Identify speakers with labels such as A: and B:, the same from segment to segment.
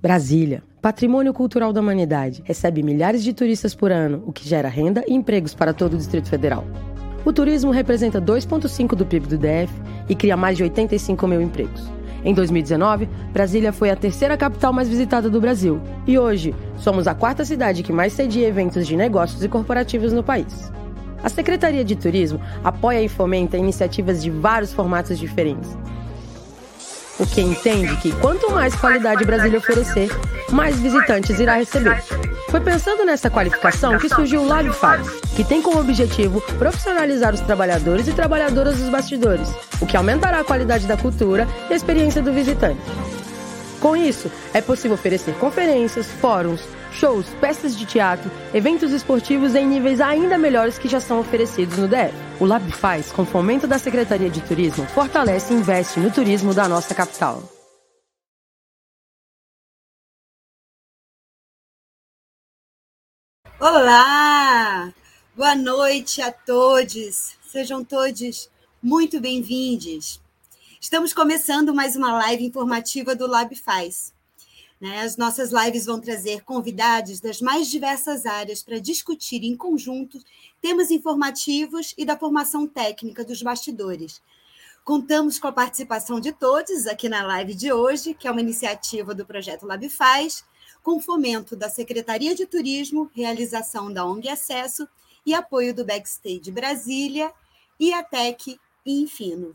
A: Brasília, patrimônio cultural da humanidade, recebe milhares de turistas por ano, o que gera renda e empregos para todo o Distrito Federal. O turismo representa 2,5% do PIB do DF e cria mais de 85 mil empregos. Em 2019, Brasília foi a terceira capital mais visitada do Brasil. E hoje, somos a quarta cidade que mais cedia eventos de negócios e corporativos no país. A Secretaria de Turismo apoia e fomenta iniciativas de vários formatos diferentes, o que entende que quanto mais qualidade Brasília oferecer, mais visitantes irá receber. Foi pensando nessa qualificação que surgiu o LabFaz, que tem como objetivo profissionalizar os trabalhadores e trabalhadoras dos bastidores, o que aumentará a qualidade da cultura e a experiência do visitante. Com isso, é possível oferecer conferências, fóruns, shows, peças de teatro, eventos esportivos em níveis ainda melhores que já são oferecidos no DF. O Lab faz, com fomento da Secretaria de Turismo, fortalece e investe no turismo da nossa capital.
B: Olá! Boa noite a todos. Sejam todos muito bem-vindos. Estamos começando mais uma live informativa do Lab Faz. Né? As nossas lives vão trazer convidados das mais diversas áreas para discutir em conjunto temas informativos e da formação técnica dos bastidores. Contamos com a participação de todos aqui na live de hoje, que é uma iniciativa do projeto Lab Faz, com fomento da Secretaria de Turismo, realização da ONG Acesso e apoio do Backstage Brasília e a Tec Infino.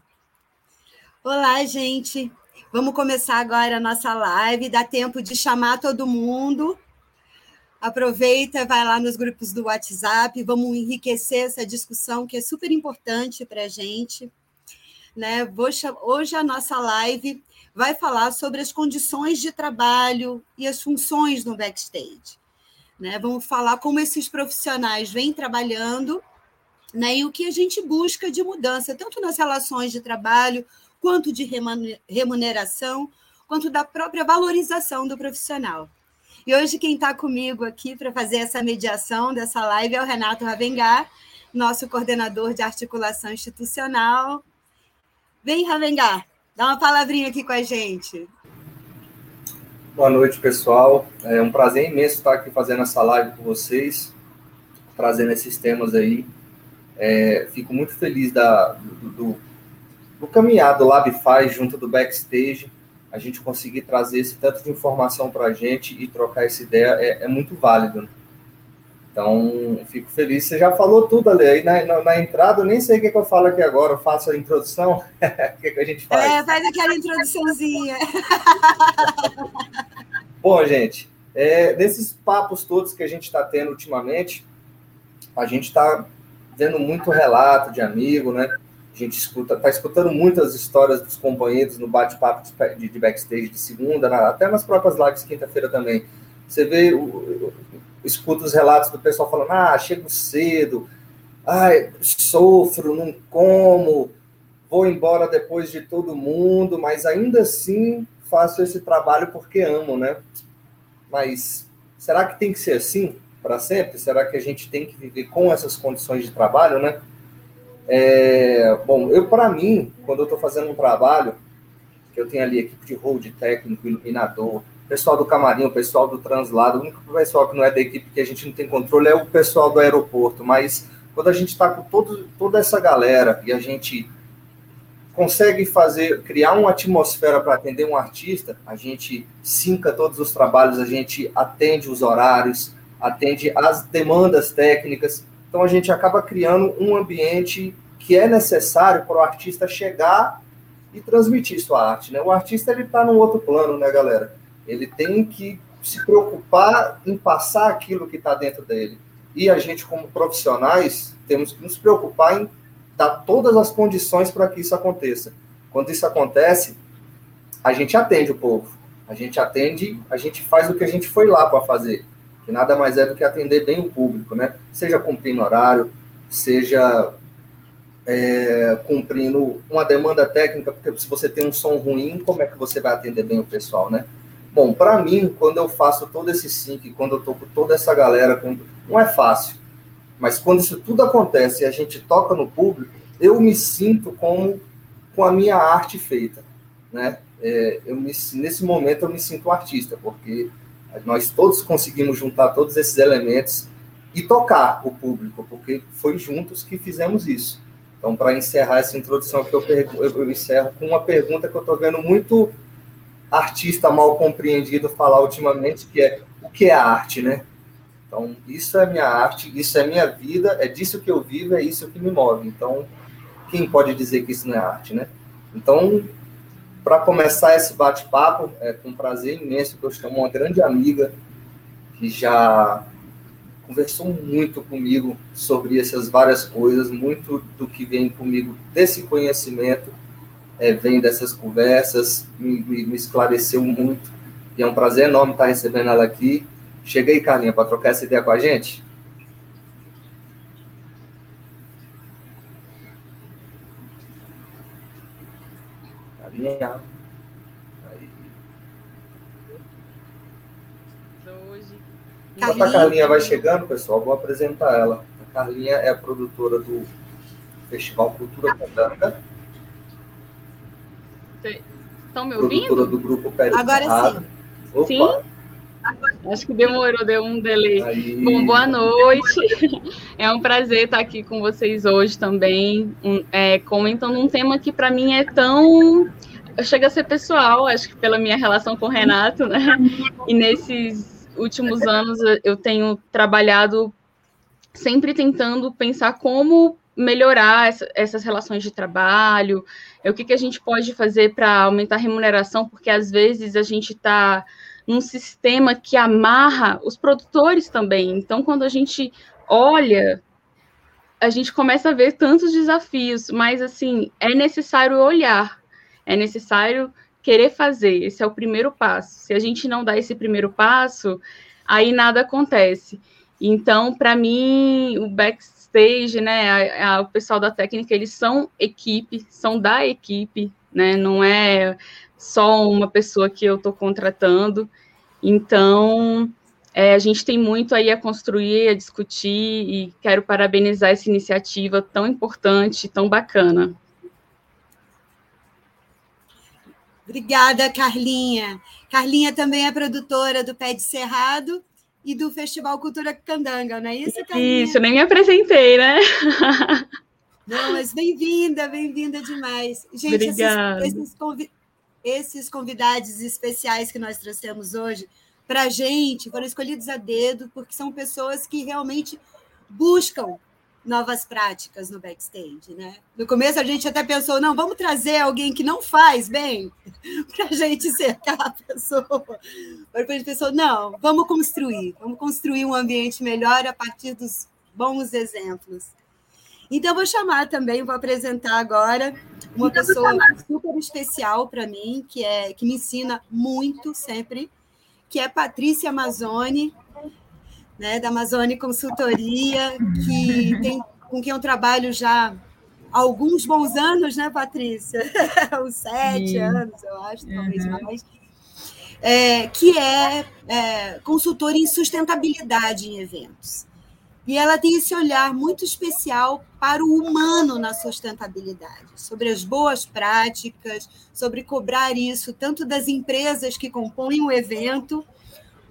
B: Olá, gente. Vamos começar agora a nossa live. Dá tempo de chamar todo mundo. Aproveita, vai lá nos grupos do WhatsApp. Vamos enriquecer essa discussão que é super importante para a gente. Né? Hoje a nossa live vai falar sobre as condições de trabalho e as funções no backstage. Né? Vamos falar como esses profissionais vêm trabalhando né? e o que a gente busca de mudança, tanto nas relações de trabalho quanto de remuneração, quanto da própria valorização do profissional. E hoje quem está comigo aqui para fazer essa mediação dessa live é o Renato Ravengar, nosso coordenador de articulação institucional. Vem, Ravengar, dá uma palavrinha aqui com a gente.
C: Boa noite, pessoal. É um prazer imenso estar aqui fazendo essa live com vocês, trazendo esses temas aí. É, fico muito feliz da, do, do no caminhar do Lab faz junto do backstage, a gente conseguir trazer esse tanto de informação para a gente e trocar essa ideia é, é muito válido. Né? Então, fico feliz. Você já falou tudo ali aí na, na, na entrada, eu nem sei o que, é que, eu falo aqui agora, eu faço a introdução. o que, é que a gente faz?
B: É, faz aquela introduçãozinha.
C: Bom, gente, é, desses papos todos que a gente está tendo ultimamente, a gente está vendo muito relato de amigo, né? A gente escuta, está escutando muitas histórias dos companheiros no bate-papo de, de, backstage de segunda, na, até nas próprias lives quinta-feira também. Você vê, o, escuta os relatos do pessoal falando: ah, chego cedo, ai, sofro, não como, vou embora depois de todo mundo, mas ainda assim faço esse trabalho porque amo, né? Mas será que tem que ser assim para sempre? Será que a gente tem que viver com essas condições de trabalho, né? É, bom, eu para mim, quando eu estou fazendo um trabalho, que eu tenho ali equipe de hold técnico, iluminador, pessoal do camarim, o pessoal do translado, o único pessoal que não é da equipe que a gente não tem controle é o pessoal do aeroporto, mas quando a gente está com todo, toda essa galera e a gente consegue fazer, criar uma atmosfera para atender um artista, a gente sinca todos os trabalhos, a gente atende os horários, atende as demandas técnicas, então a gente acaba criando um ambiente que é necessário para o artista chegar e transmitir sua arte. Né? O artista ele está num outro plano, né, galera? Ele tem que se preocupar em passar aquilo que está dentro dele. E a gente, como profissionais, temos que nos preocupar em dar todas as condições para que isso aconteça. Quando isso acontece, a gente atende o povo. A gente atende, a gente faz o que a gente foi lá para fazer que nada mais é do que atender bem o público, né? Seja cumprindo horário, seja é, cumprindo uma demanda técnica, porque se você tem um som ruim, como é que você vai atender bem o pessoal, né? Bom, para mim, quando eu faço todo esse sync, quando eu tô com toda essa galera, não é fácil, mas quando isso tudo acontece e a gente toca no público, eu me sinto como com a minha arte feita, né? é, eu me, nesse momento eu me sinto artista, porque nós todos conseguimos juntar todos esses elementos e tocar o público, porque foi juntos que fizemos isso. Então, para encerrar essa introdução que eu, eu, encerro com uma pergunta que eu estou vendo muito artista mal compreendido falar ultimamente, que é o que é arte, né? Então, isso é minha arte, isso é minha vida, é disso que eu vivo, é isso que me move. Então, quem pode dizer que isso não é arte, né? Então, para começar esse bate-papo, é com um prazer imenso que eu chamo uma grande amiga que já conversou muito comigo sobre essas várias coisas, muito do que vem comigo desse conhecimento é, vem dessas conversas, me, me, esclareceu muito, e é um prazer enorme estar recebendo ela aqui. Chega aí, Carlinha, para trocar essa ideia com a gente. Carlinha. Enquanto a Carlinha vai chegando, pessoal, vou apresentar ela. A Carlinha é a produtora do Festival Cultura Candanga.
D: Estão me ouvindo? Produtora
C: do grupo Pé
B: Agora sim.
D: Opa. Sim? Acho que demorou, deu um delay. Aí. Bom, boa noite. É um prazer estar aqui com vocês hoje também, um, é, comentando um tema que para mim é tão. Chega a ser pessoal, acho que pela minha relação com o Renato, né? E nesses últimos anos eu tenho trabalhado sempre tentando pensar como melhorar essa, essas relações de trabalho, é o que, que a gente pode fazer para aumentar a remuneração, porque às vezes a gente está num sistema que amarra os produtores também. Então, quando a gente olha, a gente começa a ver tantos desafios, mas assim, é necessário olhar, é necessário querer fazer. Esse é o primeiro passo. Se a gente não dá esse primeiro passo, aí nada acontece. Então, para mim, o backstage, né, a, a, o pessoal da técnica, eles são equipe, são da equipe, né, não é só uma pessoa que eu estou contratando. Então, é, a gente tem muito aí a construir, a discutir, e quero parabenizar essa iniciativa tão importante, tão bacana.
B: Obrigada, Carlinha. Carlinha também é produtora do Pé de Cerrado e do Festival Cultura Candanga, não é isso, Carlinha?
D: Isso, nem me apresentei, né?
B: Não, mas bem-vinda, bem-vinda demais. Gente,
D: Obrigada.
B: Esses, esses, convi esses convidados especiais que nós trouxemos hoje, para a gente, foram escolhidos a dedo, porque são pessoas que realmente buscam novas práticas no backstage, né? No começo a gente até pensou, não, vamos trazer alguém que não faz bem para a gente cercar a pessoa. Mas a gente pensou, não, vamos construir, vamos construir um ambiente melhor a partir dos bons exemplos. Então vou chamar também, vou apresentar agora uma então, pessoa super especial para mim, que é que me ensina muito sempre, que é Patrícia Amazoni, né, da Amazônia Consultoria, que tem, com quem eu trabalho já há alguns bons anos, né, Patrícia? Uns sete Sim. anos, eu acho, talvez uhum. mais. É, que é, é consultora em sustentabilidade em eventos. E ela tem esse olhar muito especial para o humano na sustentabilidade, sobre as boas práticas, sobre cobrar isso tanto das empresas que compõem o evento,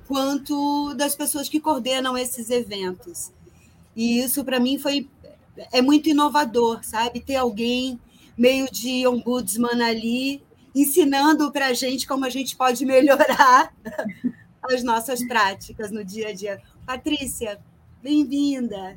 B: quanto das pessoas que coordenam esses eventos. E isso, para mim, foi é muito inovador, sabe? Ter alguém meio de ombudsman ali ensinando para a gente como a gente pode melhorar as nossas práticas no dia a dia. Patrícia, bem-vinda.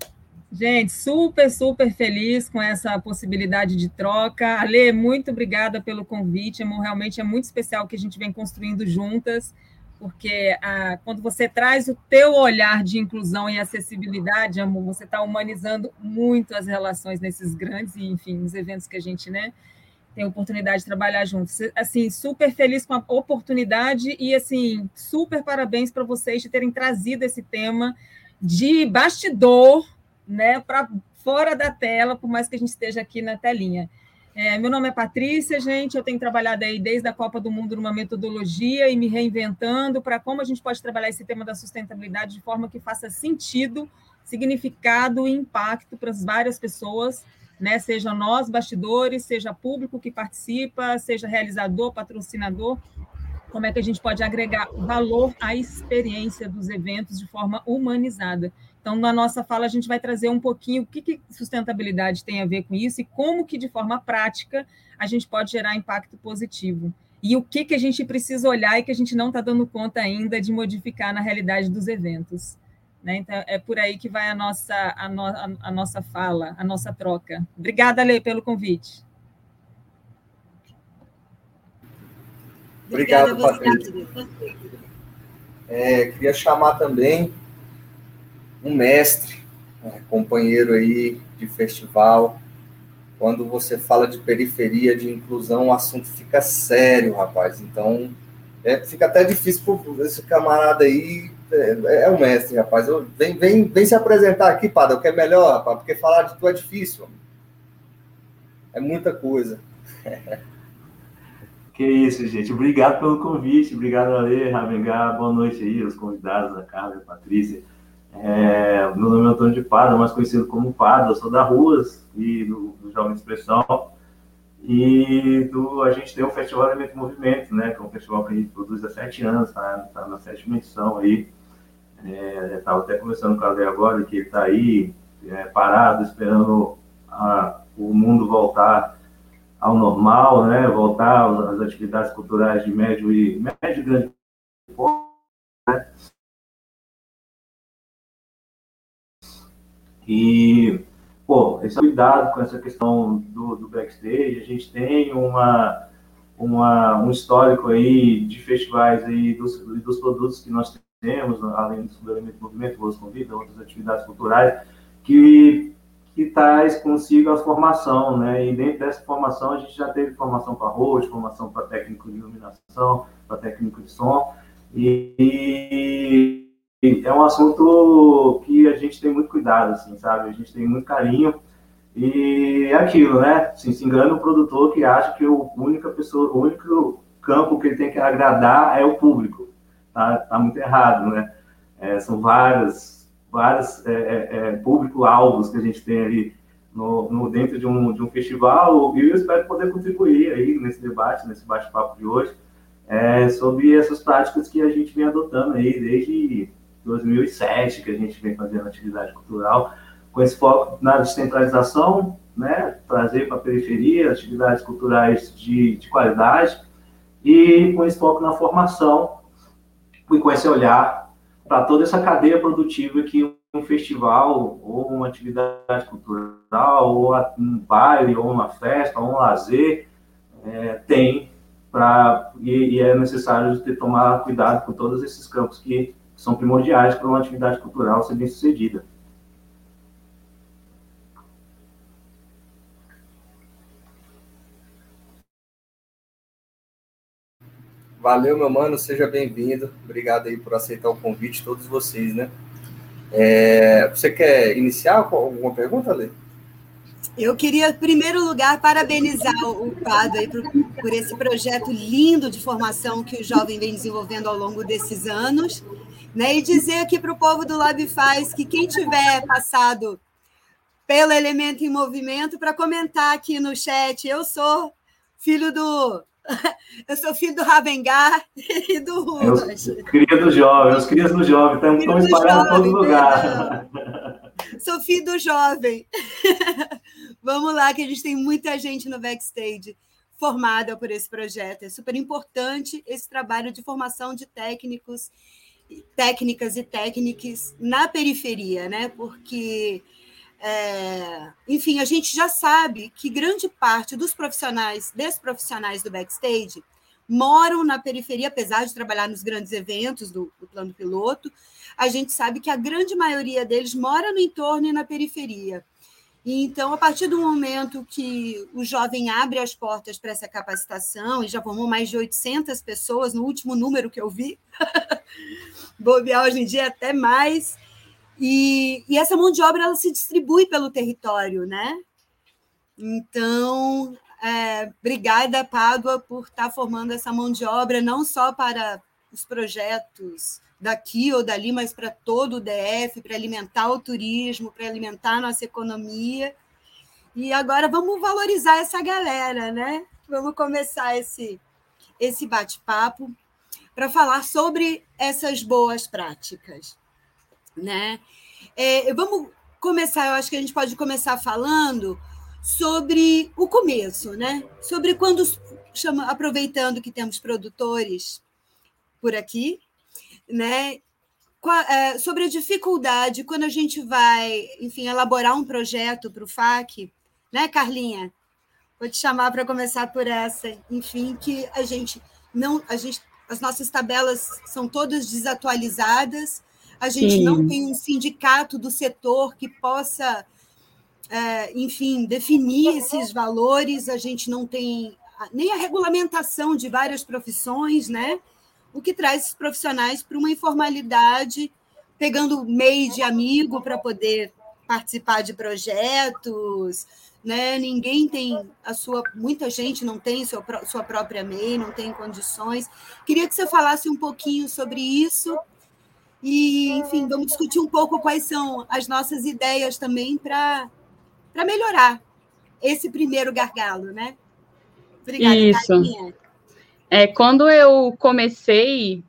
E: Gente, super, super feliz com essa possibilidade de troca. Ale, muito obrigada pelo convite. Realmente é muito especial que a gente vem construindo juntas porque ah, quando você traz o teu olhar de inclusão e acessibilidade, amor, você está humanizando muito as relações nesses grandes e, enfim, nos eventos que a gente, né, tem oportunidade de trabalhar juntos. Assim, super feliz com a oportunidade e, assim, super parabéns para vocês de terem trazido esse tema de bastidor, né, para fora da tela, por mais que a gente esteja aqui na telinha. É, meu nome é Patrícia, gente. Eu tenho trabalhado aí desde a Copa do Mundo numa metodologia e me reinventando para como a gente pode trabalhar esse tema da sustentabilidade de forma que faça sentido, significado e impacto para as várias pessoas né? Seja nós, bastidores, seja público que participa, seja realizador, patrocinador, como é que a gente pode agregar valor à experiência dos eventos de forma humanizada. Então, na nossa fala, a gente vai trazer um pouquinho o que, que sustentabilidade tem a ver com isso e como que, de forma prática, a gente pode gerar impacto positivo. E o que, que a gente precisa olhar e que a gente não está dando conta ainda de modificar na realidade dos eventos. Né? Então, é por aí que vai a nossa, a, no, a nossa fala, a nossa troca. Obrigada, Lê, pelo convite.
C: Obrigado, Patrícia. É, queria chamar também um mestre, um companheiro aí de festival. Quando você fala de periferia, de inclusão, o assunto fica sério, rapaz. Então, é, fica até difícil para esse camarada aí. É, é o mestre, rapaz. Eu, vem, vem, vem se apresentar aqui, Padre, o que é melhor, rapaz, porque falar de tu é difícil. É muita coisa.
F: Que isso, gente. Obrigado pelo convite. Obrigado, Ale, Ravengar. Boa noite aí, os convidados, a Carla e a Patrícia. É, meu nome é Antônio de Pada, mais conhecido como Pada. Sou da Ruas e do, do Jovem Expressão. E do, a gente tem o Festival Elemento Movimento, né? Que é um festival que a gente produz há sete anos, tá, tá na sétima edição aí. É, Estava até conversando com a Ale agora, que ele está aí é, parado, esperando a, o mundo voltar ao normal, né? voltar às atividades culturais de médio e médio e grande né? E, pô, esse cuidado com essa questão do, do backstage, a gente tem uma, uma, um histórico aí de festivais aí dos, dos produtos que nós temos, além do Elemento Movimento, Boas Convida, outras atividades culturais, que que traz consigo a formação, né? E dentro dessa formação a gente já teve formação para host, formação para técnico de iluminação, para técnico de som, e, é um assunto que a gente tem muito cuidado, assim, sabe? A gente tem muito carinho e é aquilo, né? Assim, se engana o produtor que acha que o única pessoa, o único campo que ele tem que agradar é o público, tá? Tá muito errado, né? É, são várias vários é, é, é, público-alvos que a gente tem ali no, no, dentro de um, de um festival, e eu espero poder contribuir aí nesse debate, nesse bate-papo de hoje, é, sobre essas práticas que a gente vem adotando aí desde 2007, que a gente vem fazendo atividade cultural, com esse foco na descentralização, né, trazer para a periferia atividades culturais de, de qualidade, e com esse foco na formação, e com esse olhar para toda essa cadeia produtiva que um festival ou uma atividade cultural ou um baile ou uma festa ou um lazer é, tem para e, e, é necessário ter tomar cuidado com todos esses campos que são primordiais para uma atividade cultural ser bem sucedida.
C: Valeu, meu mano, seja bem-vindo. Obrigado aí por aceitar o convite, todos vocês, né? É, você quer iniciar com alguma pergunta, Lê?
B: Eu queria, em primeiro lugar, parabenizar o Pado aí por, por, esse projeto lindo de formação que o jovem vem desenvolvendo ao longo desses anos, né? E dizer aqui para o povo do Lab Faz que quem tiver passado pelo Elemento em Movimento, para comentar aqui no chat, eu sou filho do Eu sou filho do Ravengar e do Ruas.
F: Cria do jovem, os crias do jovem, estão espalhados em todo lugar.
B: Sou filho do jovem. Vamos lá, que a gente tem muita gente no backstage formada por esse projeto. É super importante esse trabalho de formação de técnicos, técnicas e técnicas na periferia, né? Porque é, enfim, a gente já sabe que grande parte dos profissionais, desses profissionais do backstage, moram na periferia, apesar de trabalhar nos grandes eventos do, do plano piloto. A gente sabe que a grande maioria deles mora no entorno e na periferia. Então, a partir do momento que o jovem abre as portas para essa capacitação, e já formou mais de 800 pessoas no último número que eu vi, bobear hoje em dia até mais, e, e essa mão de obra ela se distribui pelo território, né? Então, é, obrigada, Pádua, por estar formando essa mão de obra, não só para os projetos daqui ou dali, mas para todo o DF, para alimentar o turismo, para alimentar a nossa economia. E agora vamos valorizar essa galera, né? Vamos começar esse, esse bate-papo para falar sobre essas boas práticas, né? É, vamos começar, eu acho que a gente pode começar falando sobre o começo, né? Sobre quando chama, aproveitando que temos produtores por aqui, né? É, sobre a dificuldade quando a gente vai, enfim, elaborar um projeto para o FAC, né, Carlinha? Vou te chamar para começar por essa. Enfim, que a gente não, a gente, as nossas tabelas são todas desatualizadas. A gente Sim. não tem um sindicato do setor que possa, é, enfim, definir esses valores. A gente não tem nem a regulamentação de várias profissões, né? O que traz os profissionais para uma informalidade, pegando meio de amigo para poder participar de projetos, né? Ninguém tem a sua, muita gente não tem sua, sua própria MEI, não tem condições. Queria que você falasse um pouquinho sobre isso e, enfim, vamos discutir um pouco quais são as nossas ideias também para para melhorar esse primeiro gargalo, né?
D: Obrigada, Isso. É, quando eu comecei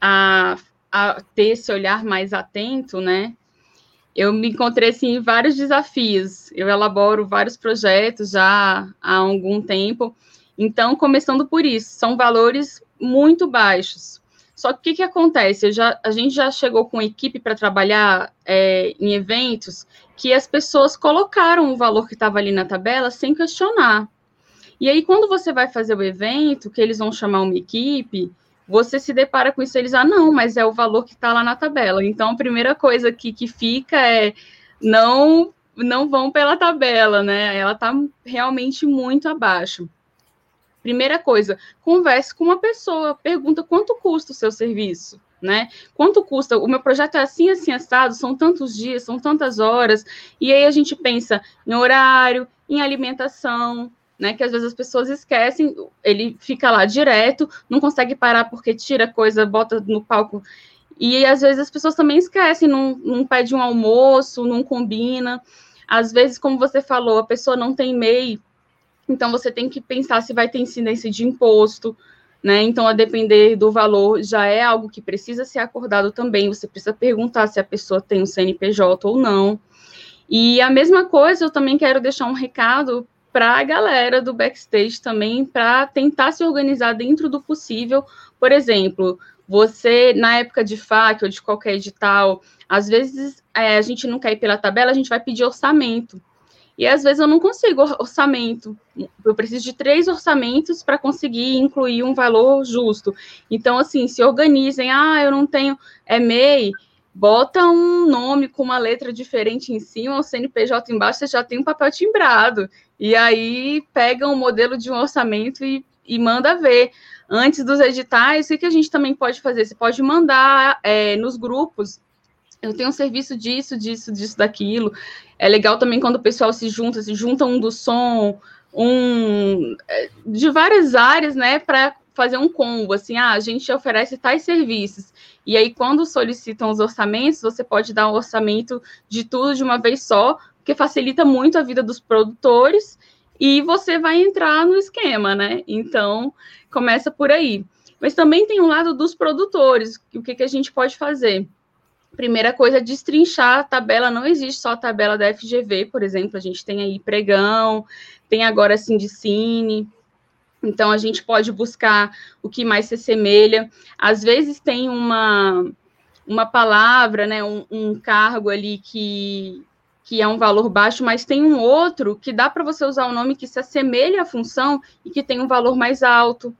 D: a, a ter esse olhar mais atento, né? eu me encontrei assim, em vários desafios. Eu elaboro vários projetos já há algum tempo. Então, começando por isso, são valores muito baixos. Só que o que, que acontece? Já, a gente já chegou com equipe para trabalhar é, em eventos que as pessoas colocaram o valor que estava ali na tabela sem questionar. E aí, quando você vai fazer o evento, que eles vão chamar uma equipe, você se depara com isso, eles, ah, não, mas é o valor que está lá na tabela. Então, a primeira coisa que, que fica é não não vão pela tabela, né? Ela está realmente muito abaixo. Primeira coisa, converse com uma pessoa, pergunta quanto custa o seu serviço, né? Quanto custa? O meu projeto é assim, assim, assado, são tantos dias, são tantas horas, e aí a gente pensa em horário, em alimentação, né? Que às vezes as pessoas esquecem, ele fica lá direto, não consegue parar porque tira coisa, bota no palco. E às vezes as pessoas também esquecem, não, não pede um almoço, não combina. Às vezes, como você falou, a pessoa não tem MEI, então você tem que pensar se vai ter incidência de imposto, né? Então, a depender do valor, já é algo que precisa ser acordado também. Você precisa perguntar se a pessoa tem um CNPJ ou não. E a mesma coisa, eu também quero deixar um recado para a galera do backstage também, para tentar se organizar dentro do possível. Por exemplo, você, na época de FAQ ou de qualquer edital, às vezes é, a gente não quer ir pela tabela, a gente vai pedir orçamento. E às vezes eu não consigo orçamento. Eu preciso de três orçamentos para conseguir incluir um valor justo. Então, assim, se organizem. Ah, eu não tenho é MEI, bota um nome com uma letra diferente em cima, o CNPJ embaixo, você já tem um papel timbrado. E aí pega um modelo de um orçamento e, e manda ver. Antes dos editais, o que, a gente também pode fazer? Você pode mandar é, nos grupos. Eu tenho um serviço disso, disso, disso, daquilo. É legal também quando o pessoal se junta, se junta um do som, um é, de várias áreas, né, para fazer um combo, assim, ah, a gente oferece tais serviços. E aí, quando solicitam os orçamentos, você pode dar o um orçamento de tudo de uma vez só, porque facilita muito a vida dos produtores e você vai entrar no esquema, né? Então, começa por aí. Mas também tem um lado dos produtores, o que, que a gente pode fazer? Primeira coisa, é destrinchar a tabela, não existe só a tabela da FGV, por exemplo, a gente tem aí pregão, tem agora Sindicine, então a gente pode buscar o que mais se assemelha. Às vezes tem uma, uma palavra, né, um, um cargo ali que que é um valor baixo, mas tem um outro que dá para você usar o um nome que se assemelha à função e que tem um valor mais alto.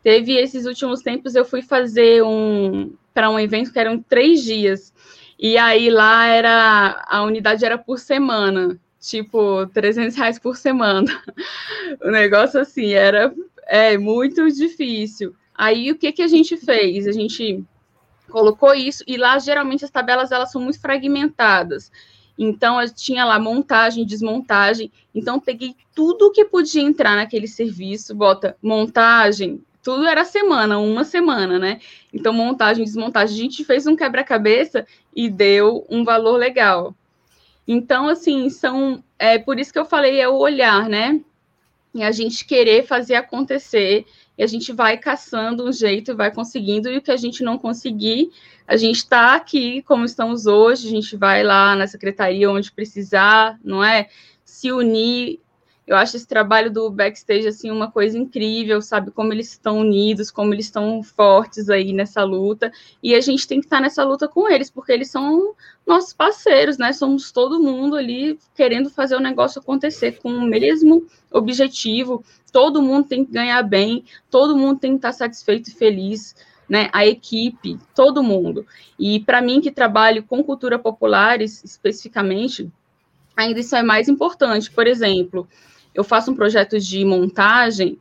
D: Teve esses últimos tempos, eu fui fazer um para um evento que eram três dias. E aí lá era a unidade era por semana, tipo 300 reais por semana. O negócio assim era é muito difícil. Aí o que que a gente fez? A gente colocou isso e lá geralmente as tabelas elas são muito fragmentadas. Então, eu tinha lá montagem, desmontagem. Então, peguei tudo que podia entrar naquele serviço, bota montagem, tudo era semana, uma semana, né? Então, montagem, desmontagem. A gente fez um quebra-cabeça e deu um valor legal. Então, assim, são. É por isso que eu falei, é o olhar, né? E a gente querer fazer acontecer, e a gente vai caçando um jeito, vai conseguindo, e o que a gente não conseguir, a gente está aqui como estamos hoje, a gente vai lá na secretaria onde precisar, não é? Se unir, eu acho esse trabalho do backstage assim uma coisa incrível, sabe como eles estão unidos, como eles estão fortes aí nessa luta, e a gente tem que estar nessa luta com eles, porque eles são nossos parceiros, né? Somos todo mundo ali querendo fazer o negócio acontecer com o mesmo objetivo. Todo mundo tem que ganhar bem, todo mundo tem que estar satisfeito e feliz. Né, a equipe, todo mundo. E para mim, que trabalho com cultura populares especificamente, ainda isso é mais importante. Por exemplo, eu faço um projeto de montagem,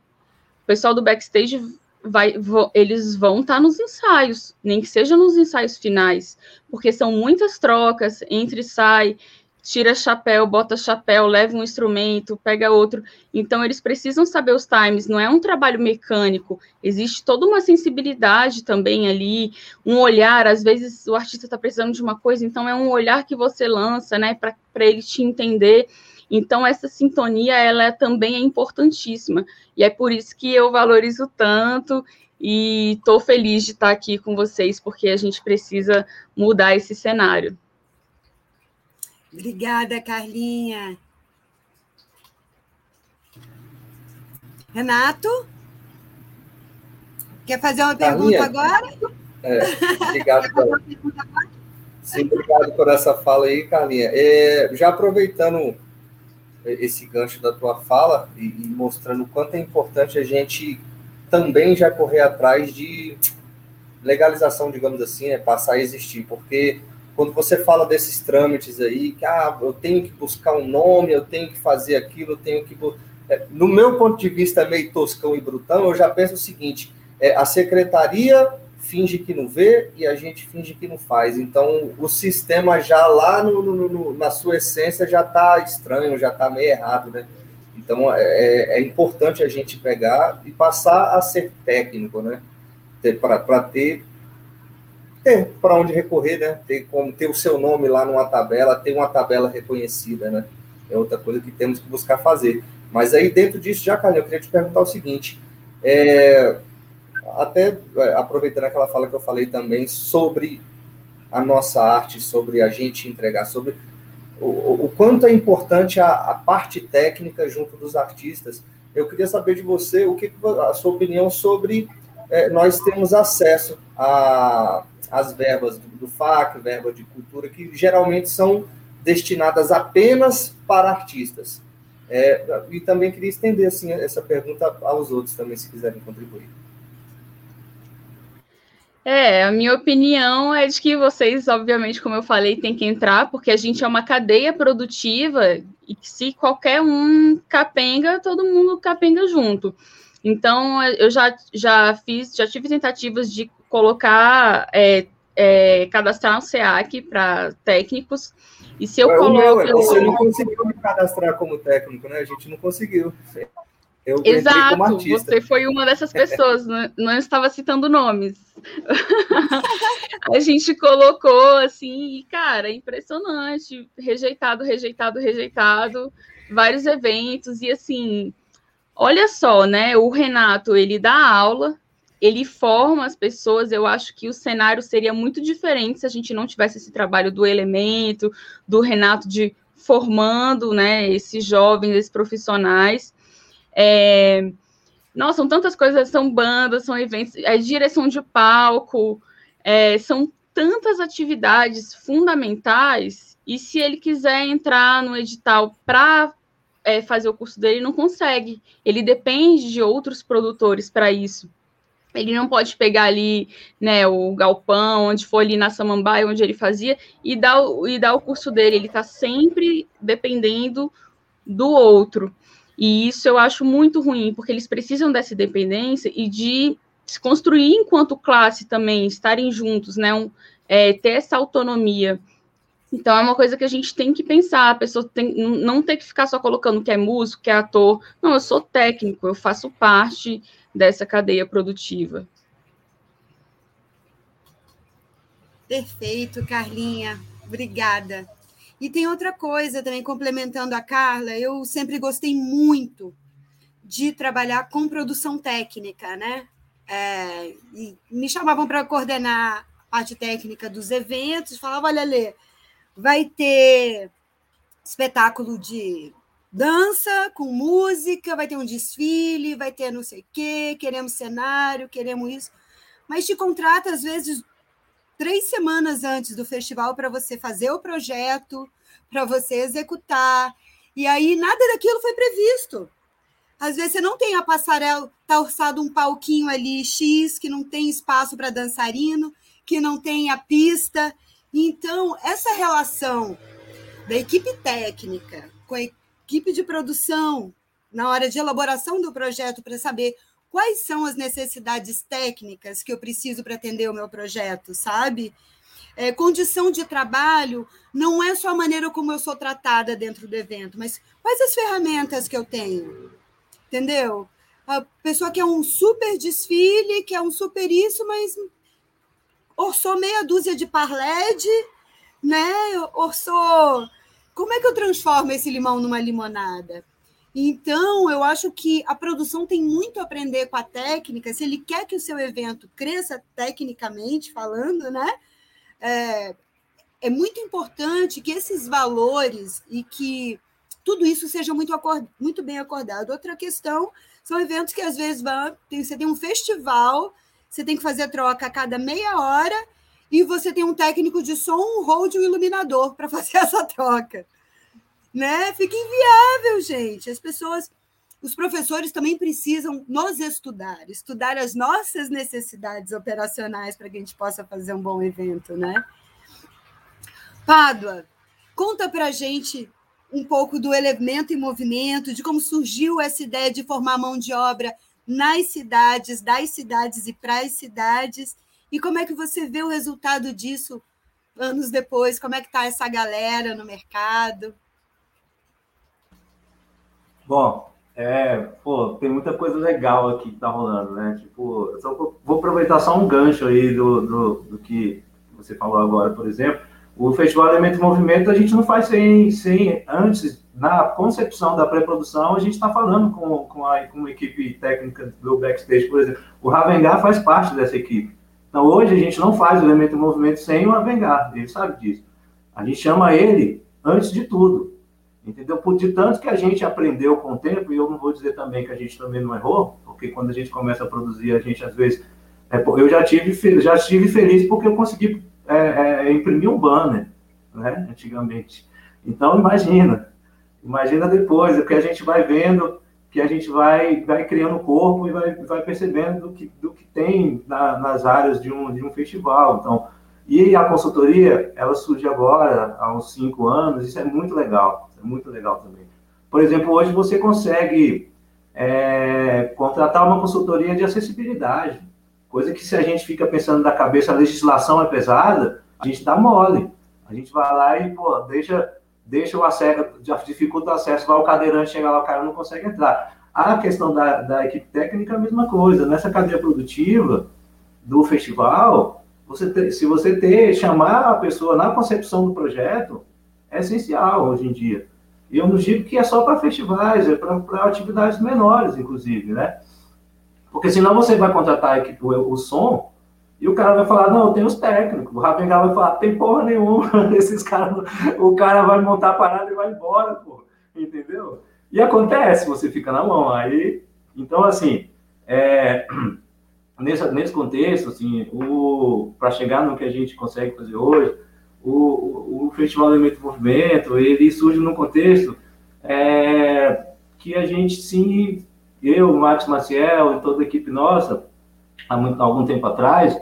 D: o pessoal do backstage vai, eles vão estar tá nos ensaios, nem que seja nos ensaios finais, porque são muitas trocas, entre e sai, tira chapéu, bota chapéu, leva um instrumento, pega outro. Então, eles precisam saber os times, não é um trabalho mecânico, existe toda uma sensibilidade também ali, um olhar, às vezes o artista está precisando de uma coisa, então é um olhar que você lança, né, para ele te entender. Então, essa sintonia, ela também é importantíssima. E é por isso que eu valorizo tanto e estou feliz de estar aqui com vocês, porque a gente precisa mudar esse cenário.
B: Obrigada, Carlinha. Renato? Quer fazer uma Carlinha, pergunta agora?
C: É, obrigado. Por... Sim, obrigado por essa fala aí, Carlinha. É, já aproveitando esse gancho da tua fala e, e mostrando o quanto é importante a gente também já correr atrás de legalização, digamos assim, é passar a existir, porque quando você fala desses trâmites aí, que ah, eu tenho que buscar um nome, eu tenho que fazer aquilo, eu tenho que. É, no meu ponto de vista meio toscão e brutão, eu já penso o seguinte: é, a secretaria finge que não vê e a gente finge que não faz. Então, o sistema já lá no, no, no, na sua essência já está estranho, já está meio errado, né? Então, é, é, é, importante a gente pegar e passar a ser técnico, né? Para ter, ter para onde recorrer, né? Ter como ter o seu nome lá numa tabela, ter uma tabela reconhecida, né? É outra coisa que temos que buscar fazer. Mas aí, dentro disso, já, Carlinhos, eu queria te perguntar o seguinte: é, até é, aproveitando aquela fala que eu falei também sobre a nossa arte, sobre a gente entregar, sobre o, o quanto é importante a, a, parte técnica junto dos artistas. Eu queria saber de você o que a sua opinião sobre é, nós temos acesso às verbas do, do FAC, verba de cultura, que geralmente são destinadas apenas para artistas. É, e também queria estender assim, essa pergunta aos outros também, se quiserem contribuir.
D: É, a minha opinião é de que vocês, obviamente, como eu falei, tem que entrar, porque a gente é uma cadeia produtiva e que se qualquer um capenga, todo mundo capenga junto. Então, eu já, já fiz, já tive tentativas de colocar, é, é, cadastrar um SEAC para técnicos, e se eu é, coloco...
C: Meu, você não conseguiu me cadastrar como técnico, né? A gente não conseguiu.
D: Eu Exato, você foi uma dessas pessoas, não, não estava citando nomes. a gente colocou assim, e cara, impressionante, rejeitado, rejeitado, rejeitado, vários eventos, e assim, olha só, né? O Renato ele dá aula, ele forma as pessoas. Eu acho que o cenário seria muito diferente se a gente não tivesse esse trabalho do elemento, do Renato de formando né, esses jovens, esses profissionais. É... Nossa, são tantas coisas, são bandas, são eventos, é direção de palco, é, são tantas atividades fundamentais, e se ele quiser entrar no edital para é, fazer o curso dele, não consegue. Ele depende de outros produtores para isso. Ele não pode pegar ali né, o galpão, onde foi ali na Samambaia, onde ele fazia, e dar, e dar o curso dele. Ele está sempre dependendo do outro. E isso eu acho muito ruim, porque eles precisam dessa independência e de se construir enquanto classe também, estarem juntos, né? Um, é, ter essa autonomia. Então é uma coisa que a gente tem que pensar, a pessoa tem, não ter que ficar só colocando que é músico, que é ator. Não, eu sou técnico, eu faço parte dessa cadeia produtiva.
B: Perfeito, Carlinha. Obrigada. E tem outra coisa também, complementando a Carla, eu sempre gostei muito de trabalhar com produção técnica, né? É, me chamavam para coordenar a parte técnica dos eventos, falavam, olha, Lê, vai ter espetáculo de dança com música, vai ter um desfile, vai ter não sei o quê, queremos cenário, queremos isso. Mas te contrata, às vezes, três semanas antes do festival para você fazer o projeto, para você executar. E aí nada daquilo foi previsto. Às vezes você não tem a passarela, está orçado um palquinho ali X, que não tem espaço para dançarino, que não tem a pista. Então, essa relação da equipe técnica com a equipe de produção na hora de elaboração do projeto para saber quais são as necessidades técnicas que eu preciso para atender o meu projeto, sabe? É, condição de trabalho não é só a maneira como eu sou tratada dentro do evento, mas quais as ferramentas que eu tenho, entendeu? A pessoa que é um super desfile, que é um super isso, mas orçou meia dúzia de parlede, né? Orçou. Como é que eu transformo esse limão numa limonada? Então, eu acho que a produção tem muito a aprender com a técnica. Se ele quer que o seu evento cresça tecnicamente falando, né? É, é muito importante que esses valores e que tudo isso seja muito, acord, muito bem acordado. Outra questão são eventos que às vezes vão, tem, você tem um festival, você tem que fazer troca a cada meia hora e você tem um técnico de som, um hold e um iluminador para fazer essa troca né? Fica inviável, gente. As pessoas, os professores também precisam nos estudar, estudar as nossas necessidades operacionais para que a gente possa fazer um bom evento, né? Pádua, conta para a gente um pouco do elemento em movimento, de como surgiu essa ideia de formar mão de obra nas cidades, das cidades e para as cidades, e como é que você vê o resultado disso anos depois, como é que está essa galera no mercado?
F: Bom, é, pô, tem muita coisa legal aqui que tá rolando, né? Tipo, só vou aproveitar só um gancho aí do, do, do que você falou agora, por exemplo. O Festival Elemento e Movimento a gente não faz sem, sem antes, na concepção da pré-produção, a gente está falando com, com, a, com uma equipe técnica do backstage, por exemplo. O Ravengar faz parte dessa equipe. Então, hoje a gente não faz o Elemento e Movimento sem o Ravengar, ele sabe disso. A gente chama ele antes de tudo. Entendeu? Por de tanto que a gente aprendeu com o tempo, e eu não vou dizer também que a gente também não errou, porque quando a gente começa a produzir, a gente às vezes. É, eu já tive, já estive feliz porque eu consegui é, é, imprimir um banner, né, antigamente. Então, imagina, imagina depois, o que a gente vai vendo, que a gente vai, vai criando o corpo e vai, vai percebendo do que, do que tem na, nas áreas de um, de um festival. Então, e a consultoria, ela surge agora, há uns cinco anos, isso é muito legal muito legal também. Por exemplo, hoje você consegue é, contratar uma consultoria de acessibilidade, coisa que se a gente fica pensando na cabeça, a legislação é pesada, a gente dá mole. A gente vai lá e, pô, deixa, deixa o acesso, dificulta o acesso, vai o cadeirante, chega lá, o cara não consegue entrar. A questão da, da equipe técnica é a mesma coisa. Nessa cadeia produtiva do festival, você ter, se você ter, chamar a pessoa na concepção do projeto, é essencial hoje em dia. E eu não digo que é só para festivais, é para atividades menores, inclusive, né? Porque senão você vai contratar equipe, o, o som, e o cara vai falar, não, tenho os técnicos. O Ravengal vai falar, tem porra nenhuma, esses caras, o cara vai montar a parada e vai embora, pô. Entendeu? E acontece, você fica na mão. Aí, então, assim, é, nesse, nesse contexto, assim, para chegar no que a gente consegue fazer hoje, o, o Festival do Movimento, ele surge num contexto é, que a gente, sim, eu, Marcos Maciel e toda a equipe nossa, há, muito, há algum tempo atrás,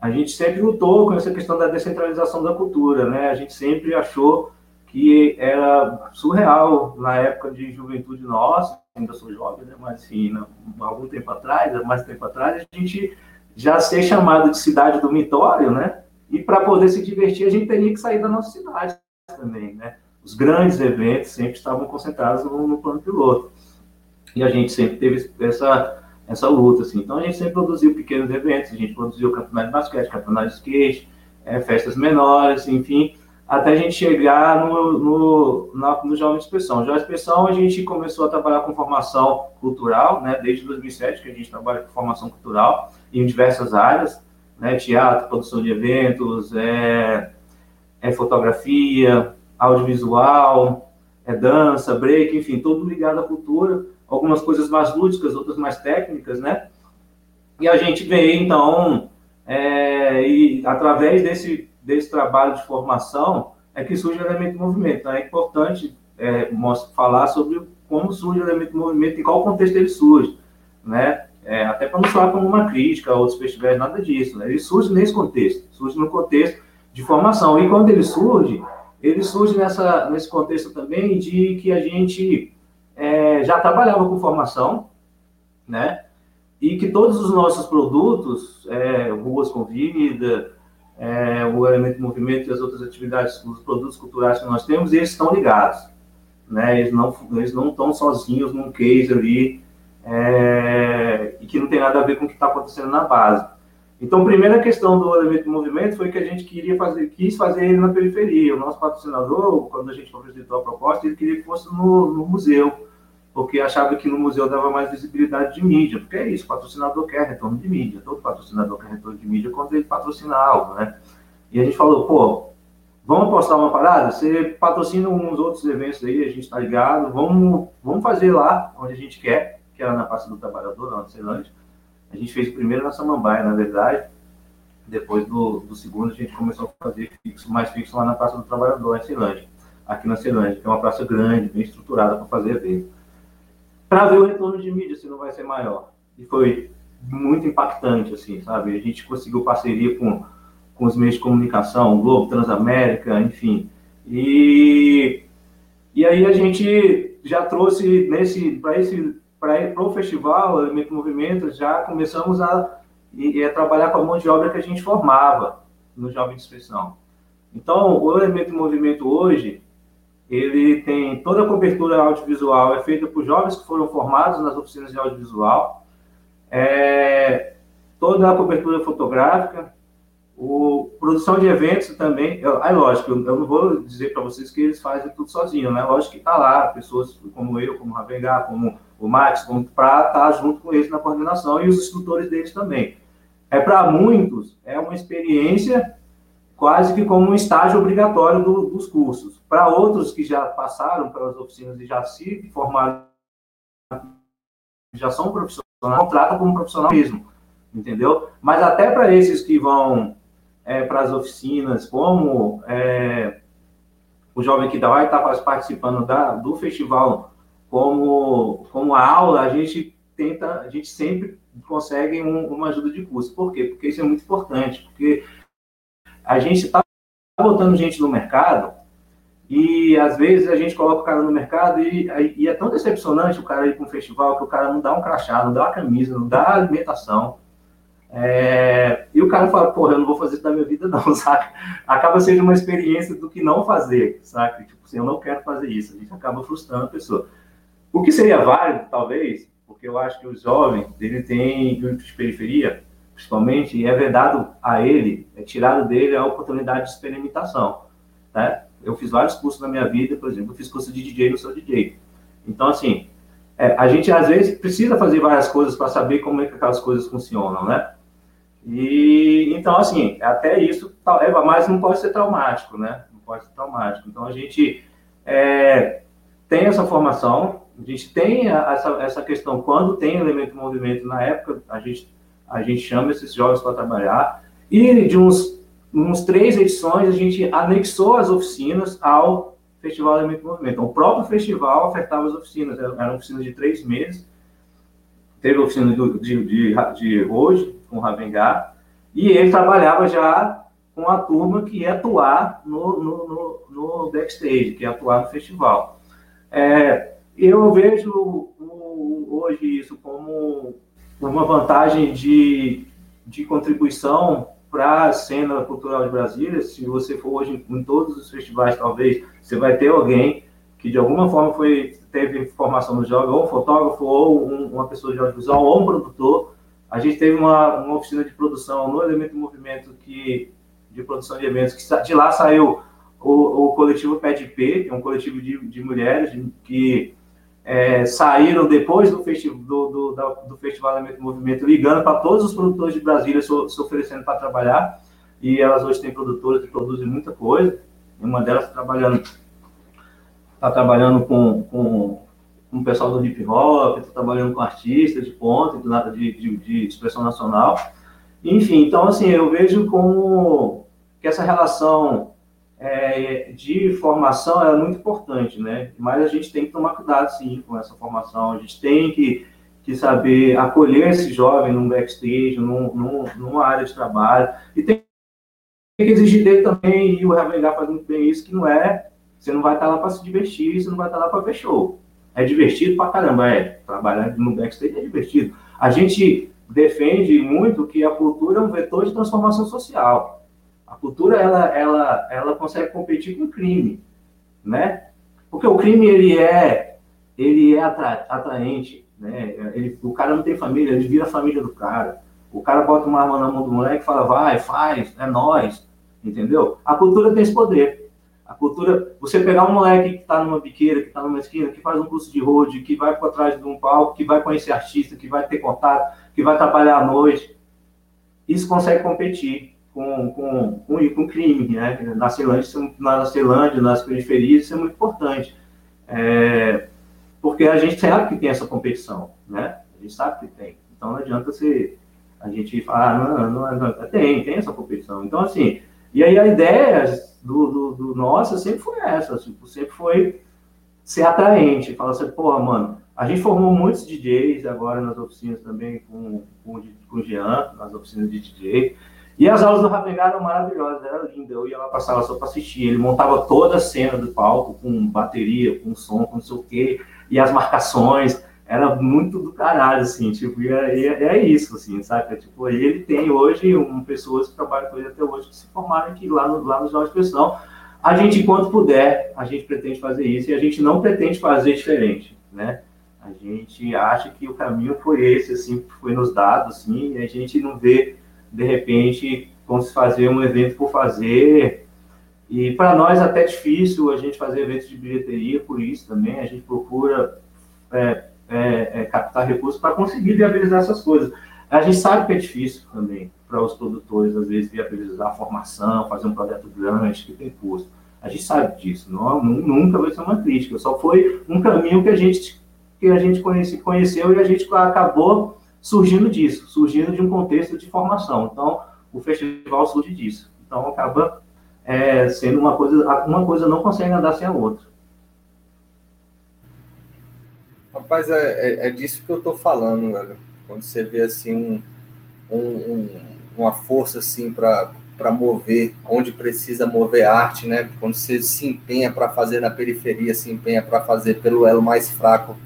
F: a gente sempre lutou com essa questão da descentralização da cultura, né? A gente sempre achou que era surreal na época de juventude nossa, ainda sou jovem, né? mas assim, algum tempo atrás, mais tempo atrás, a gente já ser chamado de cidade dormitório, né? E para poder se divertir, a gente teria que sair da nossa cidade também, né? Os grandes eventos sempre estavam concentrados no, no plano piloto. E a gente sempre teve essa, essa luta, assim. Então, a gente sempre produziu pequenos eventos, a gente produziu campeonato de basquete, campeonato de skate, é, festas menores, enfim. Até a gente chegar no, no, na, no Jovem Expressão. Jovem Expressão, a gente começou a trabalhar com formação cultural, né, desde 2007 que a gente trabalha com formação cultural em diversas áreas, né, teatro, produção de eventos, é, é fotografia, audiovisual, é dança, break, enfim, tudo ligado à cultura, algumas coisas mais lúdicas, outras mais técnicas, né? E a gente vê, então, é, e através desse desse trabalho de formação é que surge o elemento movimento. Então, é importante é, falar sobre como surge o elemento movimento e qual contexto ele surge, né? É, até para não falar como uma crítica a outros festivais, nada disso. Né? Ele surge nesse contexto, surge no contexto de formação. E quando ele surge, ele surge nessa, nesse contexto também de que a gente é, já trabalhava com formação, né? E que todos os nossos produtos, é, ruas com vida, é, o elemento movimento e as outras atividades, os produtos culturais que nós temos, eles estão ligados. Né? Eles, não, eles não estão sozinhos num case ali é, e que não tem nada a ver com o que está acontecendo na base. Então, a primeira questão do elemento movimento foi que a gente queria fazer, quis fazer ele na periferia. O nosso patrocinador, quando a gente apresentou a proposta, ele queria que fosse no, no museu porque achava que no museu dava mais visibilidade de mídia, porque é isso, patrocinador quer retorno de mídia, todo patrocinador quer retorno de mídia quando ele patrocina algo, né? E a gente falou, pô, vamos apostar uma parada? Você patrocina uns outros eventos aí, a gente está ligado, vamos, vamos fazer lá onde a gente quer, que era na Praça do Trabalhador, na Ceilândia. A gente fez primeiro na Samambaia, na verdade, depois do, do segundo a gente começou a fazer fixo, mais fixo lá na Praça do Trabalhador, em Ceilândia, aqui na Ceilândia, que é uma praça grande, bem estruturada para fazer evento para ver o retorno de mídia se não vai ser maior. E foi muito impactante, assim, sabe? A gente conseguiu parceria com, com os meios de comunicação, Globo, Transamérica, enfim. E, e aí a gente já trouxe nesse para esse para o festival Elemento Movimento, já começamos a, a trabalhar com a mão de obra que a gente formava no Jovem de Expressão. Então, o Elemento Movimento hoje, ele tem toda a cobertura audiovisual, é feita por jovens que foram formados nas oficinas de audiovisual, é, toda a cobertura fotográfica, o, produção de eventos também. É lógico, eu, eu, não vou dizer para vocês que eles fazem tudo sozinhos, né? Lógico que está lá, pessoas como eu, como o Ravengar, como o Max, para estar tá junto com eles na coordenação e os instrutores deles também. É para muitos, é uma experiência quase que como um estágio obrigatório do, dos cursos. Para outros que já passaram pelas oficinas e já se formaram, já são profissionais, contratam como profissional mesmo, entendeu? Mas até para esses que vão é, para as oficinas, como é, o jovem que vai estar tá participando da, do festival como, como aula, a gente tenta, a gente sempre consegue um, uma ajuda de curso. Por quê? Porque isso é muito importante, porque a gente está botando gente no mercado e às vezes a gente coloca o cara no mercado e, e é tão decepcionante o cara ir para um festival que o cara não dá um crachá, não dá uma camisa, não dá alimentação. É, e o cara fala, porra, eu não vou fazer isso da minha vida, não, sabe? Acaba sendo uma experiência do que não fazer, sabe? Tipo assim, eu não quero fazer isso. A gente acaba frustrando a pessoa. O que seria válido, talvez, porque eu acho que o jovem, ele tem de periferia, principalmente, e é vedado a ele, é tirado dele a oportunidade de experimentação, né? Eu fiz vários cursos na minha vida, por exemplo, eu fiz curso de DJ, não sou DJ. Então, assim, é, a gente às vezes precisa fazer várias coisas para saber como é que aquelas coisas funcionam, né? E então, assim, até isso, é, mas não pode ser traumático, né? Não pode ser traumático. Então, a gente é, tem essa formação, a gente tem essa, essa questão, quando tem elemento movimento na época, a gente a gente chama esses jovens para trabalhar. E de uns, uns três edições, a gente anexou as oficinas ao Festival Elemento Movimento. Então, o próprio festival ofertava as oficinas, eram oficinas de três meses. Teve oficina de, de, de, de hoje, com o Ravengar, e ele trabalhava já com a turma que ia atuar no, no, no, no backstage, que ia atuar no festival. É, eu vejo hoje isso como uma vantagem de, de contribuição para a cena cultural de Brasília. Se você for hoje em todos os festivais, talvez você vai ter alguém que de alguma forma foi teve formação no jogo, ou um fotógrafo, ou um, uma pessoa de audiovisual, ou um produtor. A gente teve uma, uma oficina de produção no Elemento Movimento que de produção de eventos que de lá saiu o, o coletivo PEDP, que é um coletivo de, de mulheres que é, saíram depois do, festi do, do, do Festival do Movimento, ligando para todos os produtores de Brasília se, se oferecendo para trabalhar, e elas hoje têm produtoras que produzem muita coisa, uma delas está trabalhando, tá trabalhando com, com, com o pessoal do hip hop, está trabalhando com artistas de ponta, de, de, de expressão nacional, enfim, então assim, eu vejo como que essa relação é, de formação é muito importante, né? Mas a gente tem que tomar cuidado, sim, com essa formação. A gente tem que, que saber acolher esse jovem num backstage, num, num, numa área de trabalho. E tem que exigir dele também, e o Ravengar faz muito bem isso, que não é... Você não vai estar lá para se divertir, você não vai estar lá para ver show. É divertido pra caramba, é. Trabalhar no backstage é divertido. A gente defende muito que a cultura é um vetor de transformação social. A cultura ela, ela, ela consegue competir com o crime, né? Porque o crime ele é ele é atra, atraente, né? Ele, o cara não tem família, ele vira a família do cara. O cara bota uma arma na mão do moleque e fala, vai, faz, é nós, entendeu? A cultura tem esse poder. A cultura, você pegar um moleque que está numa biqueira, que está numa esquina, que faz um curso de road, que vai por trás de um palco, que vai conhecer artista, que vai ter contato, que vai trabalhar à noite, isso consegue competir com, com, com, com crime, né? Na Ceilândia, na Ceilândia, nas periferias, isso é muito importante. É, porque a gente sabe que tem essa competição, né? A gente sabe que tem. Então não adianta você, a gente falar, ah, não, não, não, tem, tem essa competição. Então, assim, e aí a ideia do, do, do nosso sempre foi essa, tipo, sempre foi ser atraente, falar assim, porra, mano, a gente formou muitos DJs agora nas oficinas também com, com, com o Jean, nas oficinas de DJ, e as aulas do Rapengar eram maravilhosas, era linda. Eu ia lá passar lá só para assistir. Ele montava toda a cena do palco, com bateria, com som, com não sei o quê, e as marcações. Era muito do caralho, assim, tipo, e é, é isso, assim, saca? Tipo, ele tem hoje um, pessoas que trabalham com ele até hoje que se formaram aqui lá no, lá no Jorge Expressão. A gente, enquanto puder, a gente pretende fazer isso e a gente não pretende fazer diferente, né? A gente acha que o caminho foi esse, assim, foi nos dado, assim, e a gente não vê de repente, como se fazer um evento por fazer. E para nós até difícil a gente fazer eventos de bilheteria, por isso também a gente procura é, é, é, captar recursos para conseguir viabilizar essas coisas. A gente sabe que é difícil também para os produtores, às vezes, viabilizar a formação, fazer um projeto grande que tem custo. A gente sabe disso, não, nunca vai ser uma crítica, só foi um caminho que a gente, que a gente conhece, conheceu e a gente acabou surgindo disso, surgindo de um contexto de formação. Então, o festival surge disso. Então, acaba é, sendo uma coisa, uma coisa não consegue andar sem a outra.
C: Rapaz, é, é, é disso que eu estou falando, velho. Quando você vê assim um, um, uma força assim para para mover onde precisa mover arte, né? Quando você se empenha para fazer na periferia, se empenha para fazer pelo elo mais fraco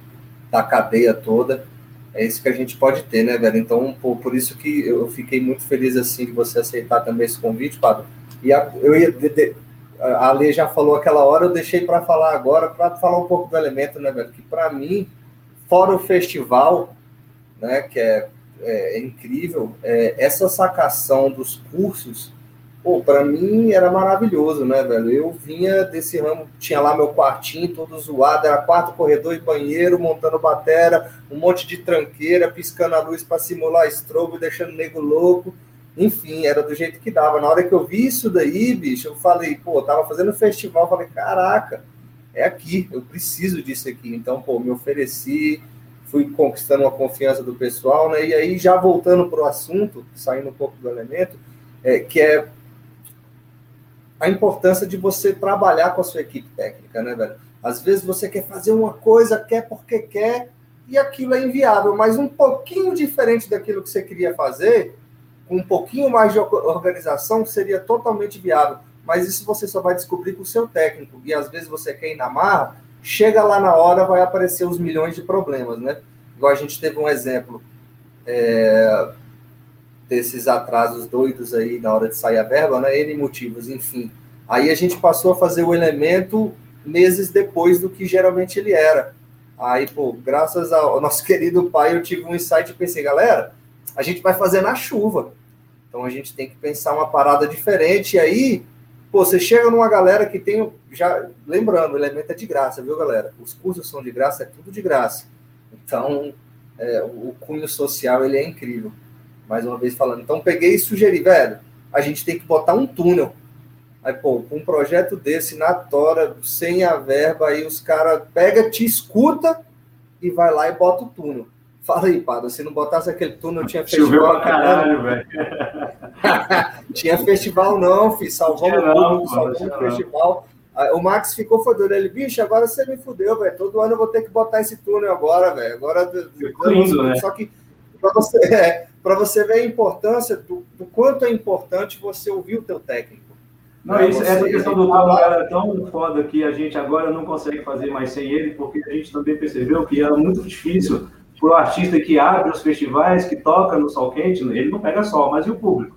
C: da cadeia toda, é isso que a gente pode ter, né, velho? Então, por, por isso que eu fiquei muito feliz, assim, de você aceitar também esse convite, Pablo. E a, eu ia... De, de, a Ale já falou aquela hora, eu deixei para falar agora, para falar um pouco do elemento, né, velho? Que para mim, fora o festival, né, que é, é, é incrível, é, essa sacação dos cursos pô, para mim era maravilhoso, né, velho? Eu vinha desse ramo, tinha lá meu quartinho todo zoado, era quarto corredor e banheiro, montando batera, um monte de tranqueira, piscando a luz para simular estrobo, deixando o nego louco. Enfim, era do jeito que dava. Na hora que eu vi isso daí, bicho, eu falei, pô, tava fazendo festival, falei, caraca, é aqui, eu preciso disso aqui. Então, pô, me ofereci, fui conquistando uma confiança do pessoal, né? E aí, já voltando para o assunto, saindo um pouco do elemento, é, que é a importância de você trabalhar com a sua equipe técnica, né, velho? Às vezes você quer fazer uma coisa, quer porque quer, e aquilo é inviável, mas um pouquinho diferente daquilo que você queria fazer, com um pouquinho mais de organização, seria totalmente viável. Mas isso você só vai descobrir com o seu técnico. E às vezes você quer ir na marra, chega lá na hora, vai aparecer os milhões de problemas, né? Igual a gente teve um exemplo é, desses atrasos doidos aí na hora de sair a verba, né? N motivos, enfim. Aí a gente passou a fazer o elemento meses depois do que geralmente ele era. Aí, pô, graças ao nosso querido pai, eu tive um insight e pensei, galera, a gente vai fazer na chuva. Então a gente tem que pensar uma parada diferente. E aí, Pô, você chega numa galera que tem, já lembrando, o elemento é de graça, viu, galera? Os cursos são de graça, é tudo de graça. Então, é, o cunho social, ele é incrível. Mais uma vez falando. Então, peguei e sugeri, velho, a gente tem que botar um túnel. Aí, pô, com um projeto desse, na tora, sem a verba, aí os caras pega, te escuta e vai lá e bota o túnel. Fala aí, Pada, se não botasse aquele túnel, tinha
F: festival. Choveu pra caralho, velho.
C: tinha festival não, filho. Salvamos o público, salvamos o festival. O Max ficou fodendo ele, bicho, agora você me fudeu, velho. Todo ano eu vou ter que botar esse túnel agora, velho. Agora.
F: Lindo, né?
C: Só que para você, é, você ver a importância do, do, quanto é importante você ouvir o teu técnico.
F: Não, isso, você, essa questão do túnel era tão foda que a gente agora não consegue fazer mais sem ele, porque a gente também percebeu que era muito difícil para o artista que abre os festivais, que toca no sol quente, ele não pega sol, mas e o público?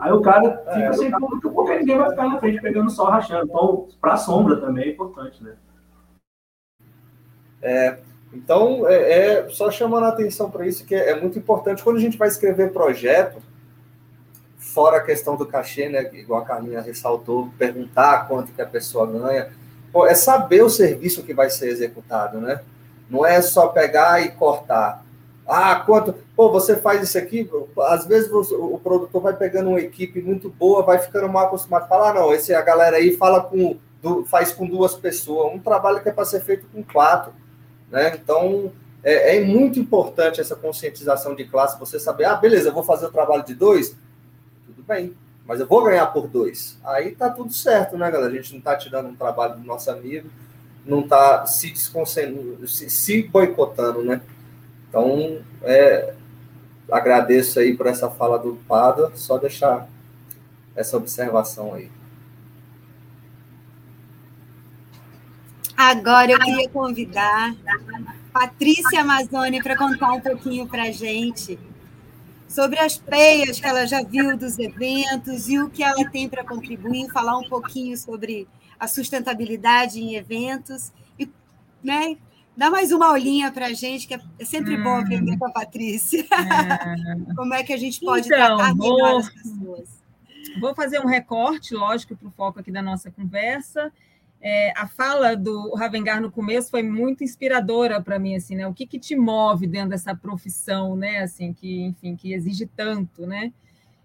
F: Aí o cara fica é, sem público porque ninguém vai ficar na frente pegando sol rachando. Então, para a sombra também é importante, né?
C: É, então, é, é só chamando a atenção para isso, que é, é, muito importante quando a gente vai escrever projeto, fora a questão do cachê, né, igual a Carlinha ressaltou, perguntar quanto que a pessoa ganha, pô, é saber o serviço que vai ser executado, né? Não é só pegar e cortar. Ah, quanto. Pô, você faz isso aqui. Às vezes o produtor vai pegando uma equipe muito boa, vai ficando mal acostumado a falar, ah, não, esse a galera aí fala com faz com duas pessoas, um trabalho que é para ser feito com quatro. Né? Então, é, é, muito importante essa conscientização de classe, você saber, ah, beleza, eu vou fazer o trabalho de dois, tudo bem, mas eu vou ganhar por dois. Aí tá tudo certo, né, galera? A gente não tá tirando um trabalho do nosso amigo, não está se desconcentrando, se, se, boicotando, né? Então, é, agradeço aí por essa fala do Pada, só deixar essa observação aí.
B: Agora eu queria convidar Patrícia Amazoni para contar um pouquinho para a gente sobre as peias que ela já viu dos eventos e o que ela tem para contribuir, falar um pouquinho sobre a sustentabilidade em eventos e né, dá mais uma aulinha para a gente, que é sempre hum. bom aprender com a Patrícia. É. Como é que a gente pode então, tratar melhor vou, as pessoas.
E: Vou fazer um recorte, lógico, para o foco aqui da nossa conversa. É, a fala do Ravengar no começo foi muito inspiradora para mim, assim, né? O que, que te move dentro dessa profissão, né? Assim, que, enfim, que exige tanto, né?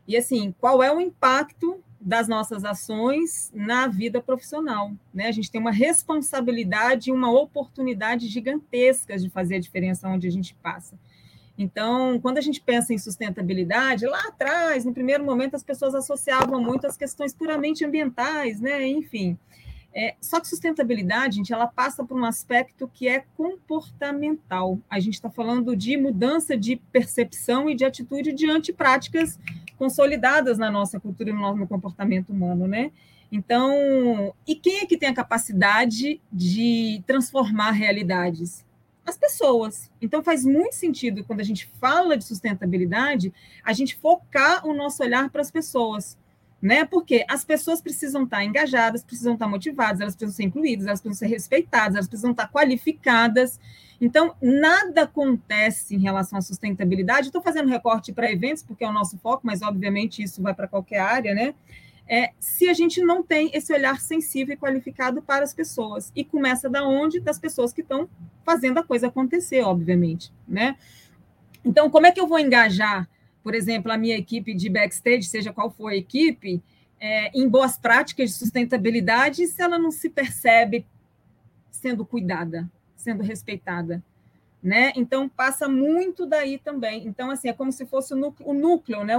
E: E assim, qual é o impacto das nossas ações na vida profissional. Né? A gente tem uma responsabilidade e uma oportunidade gigantescas de fazer a diferença onde a gente passa. Então, quando a gente pensa em sustentabilidade, lá atrás, no primeiro momento, as pessoas associavam muito as questões puramente ambientais, né? Enfim. É, só que sustentabilidade, gente, ela passa por um aspecto que é comportamental. A gente está falando de mudança de percepção e de atitude diante práticas consolidadas na nossa cultura e no nosso comportamento humano, né? Então, e quem é que tem a capacidade de transformar realidades? As pessoas. Então, faz muito sentido, quando a gente fala de sustentabilidade, a gente focar o nosso olhar para as pessoas né? Porque as pessoas precisam estar engajadas, precisam estar motivadas, elas precisam ser incluídas, elas precisam ser respeitadas, elas precisam estar qualificadas. Então, nada acontece em relação à sustentabilidade. Estou fazendo recorte para eventos, porque é o nosso foco, mas obviamente isso vai para qualquer área, né? É, se a gente não tem esse olhar sensível e qualificado para as pessoas. E começa da onde? Das pessoas que estão fazendo a coisa acontecer, obviamente, né? Então, como é que eu vou engajar por exemplo, a minha equipe de backstage, seja qual for a equipe, é, em boas práticas de sustentabilidade, se ela não se percebe sendo cuidada, sendo respeitada, né? Então passa muito daí também. Então assim é como se fosse o núcleo, o núcleo né?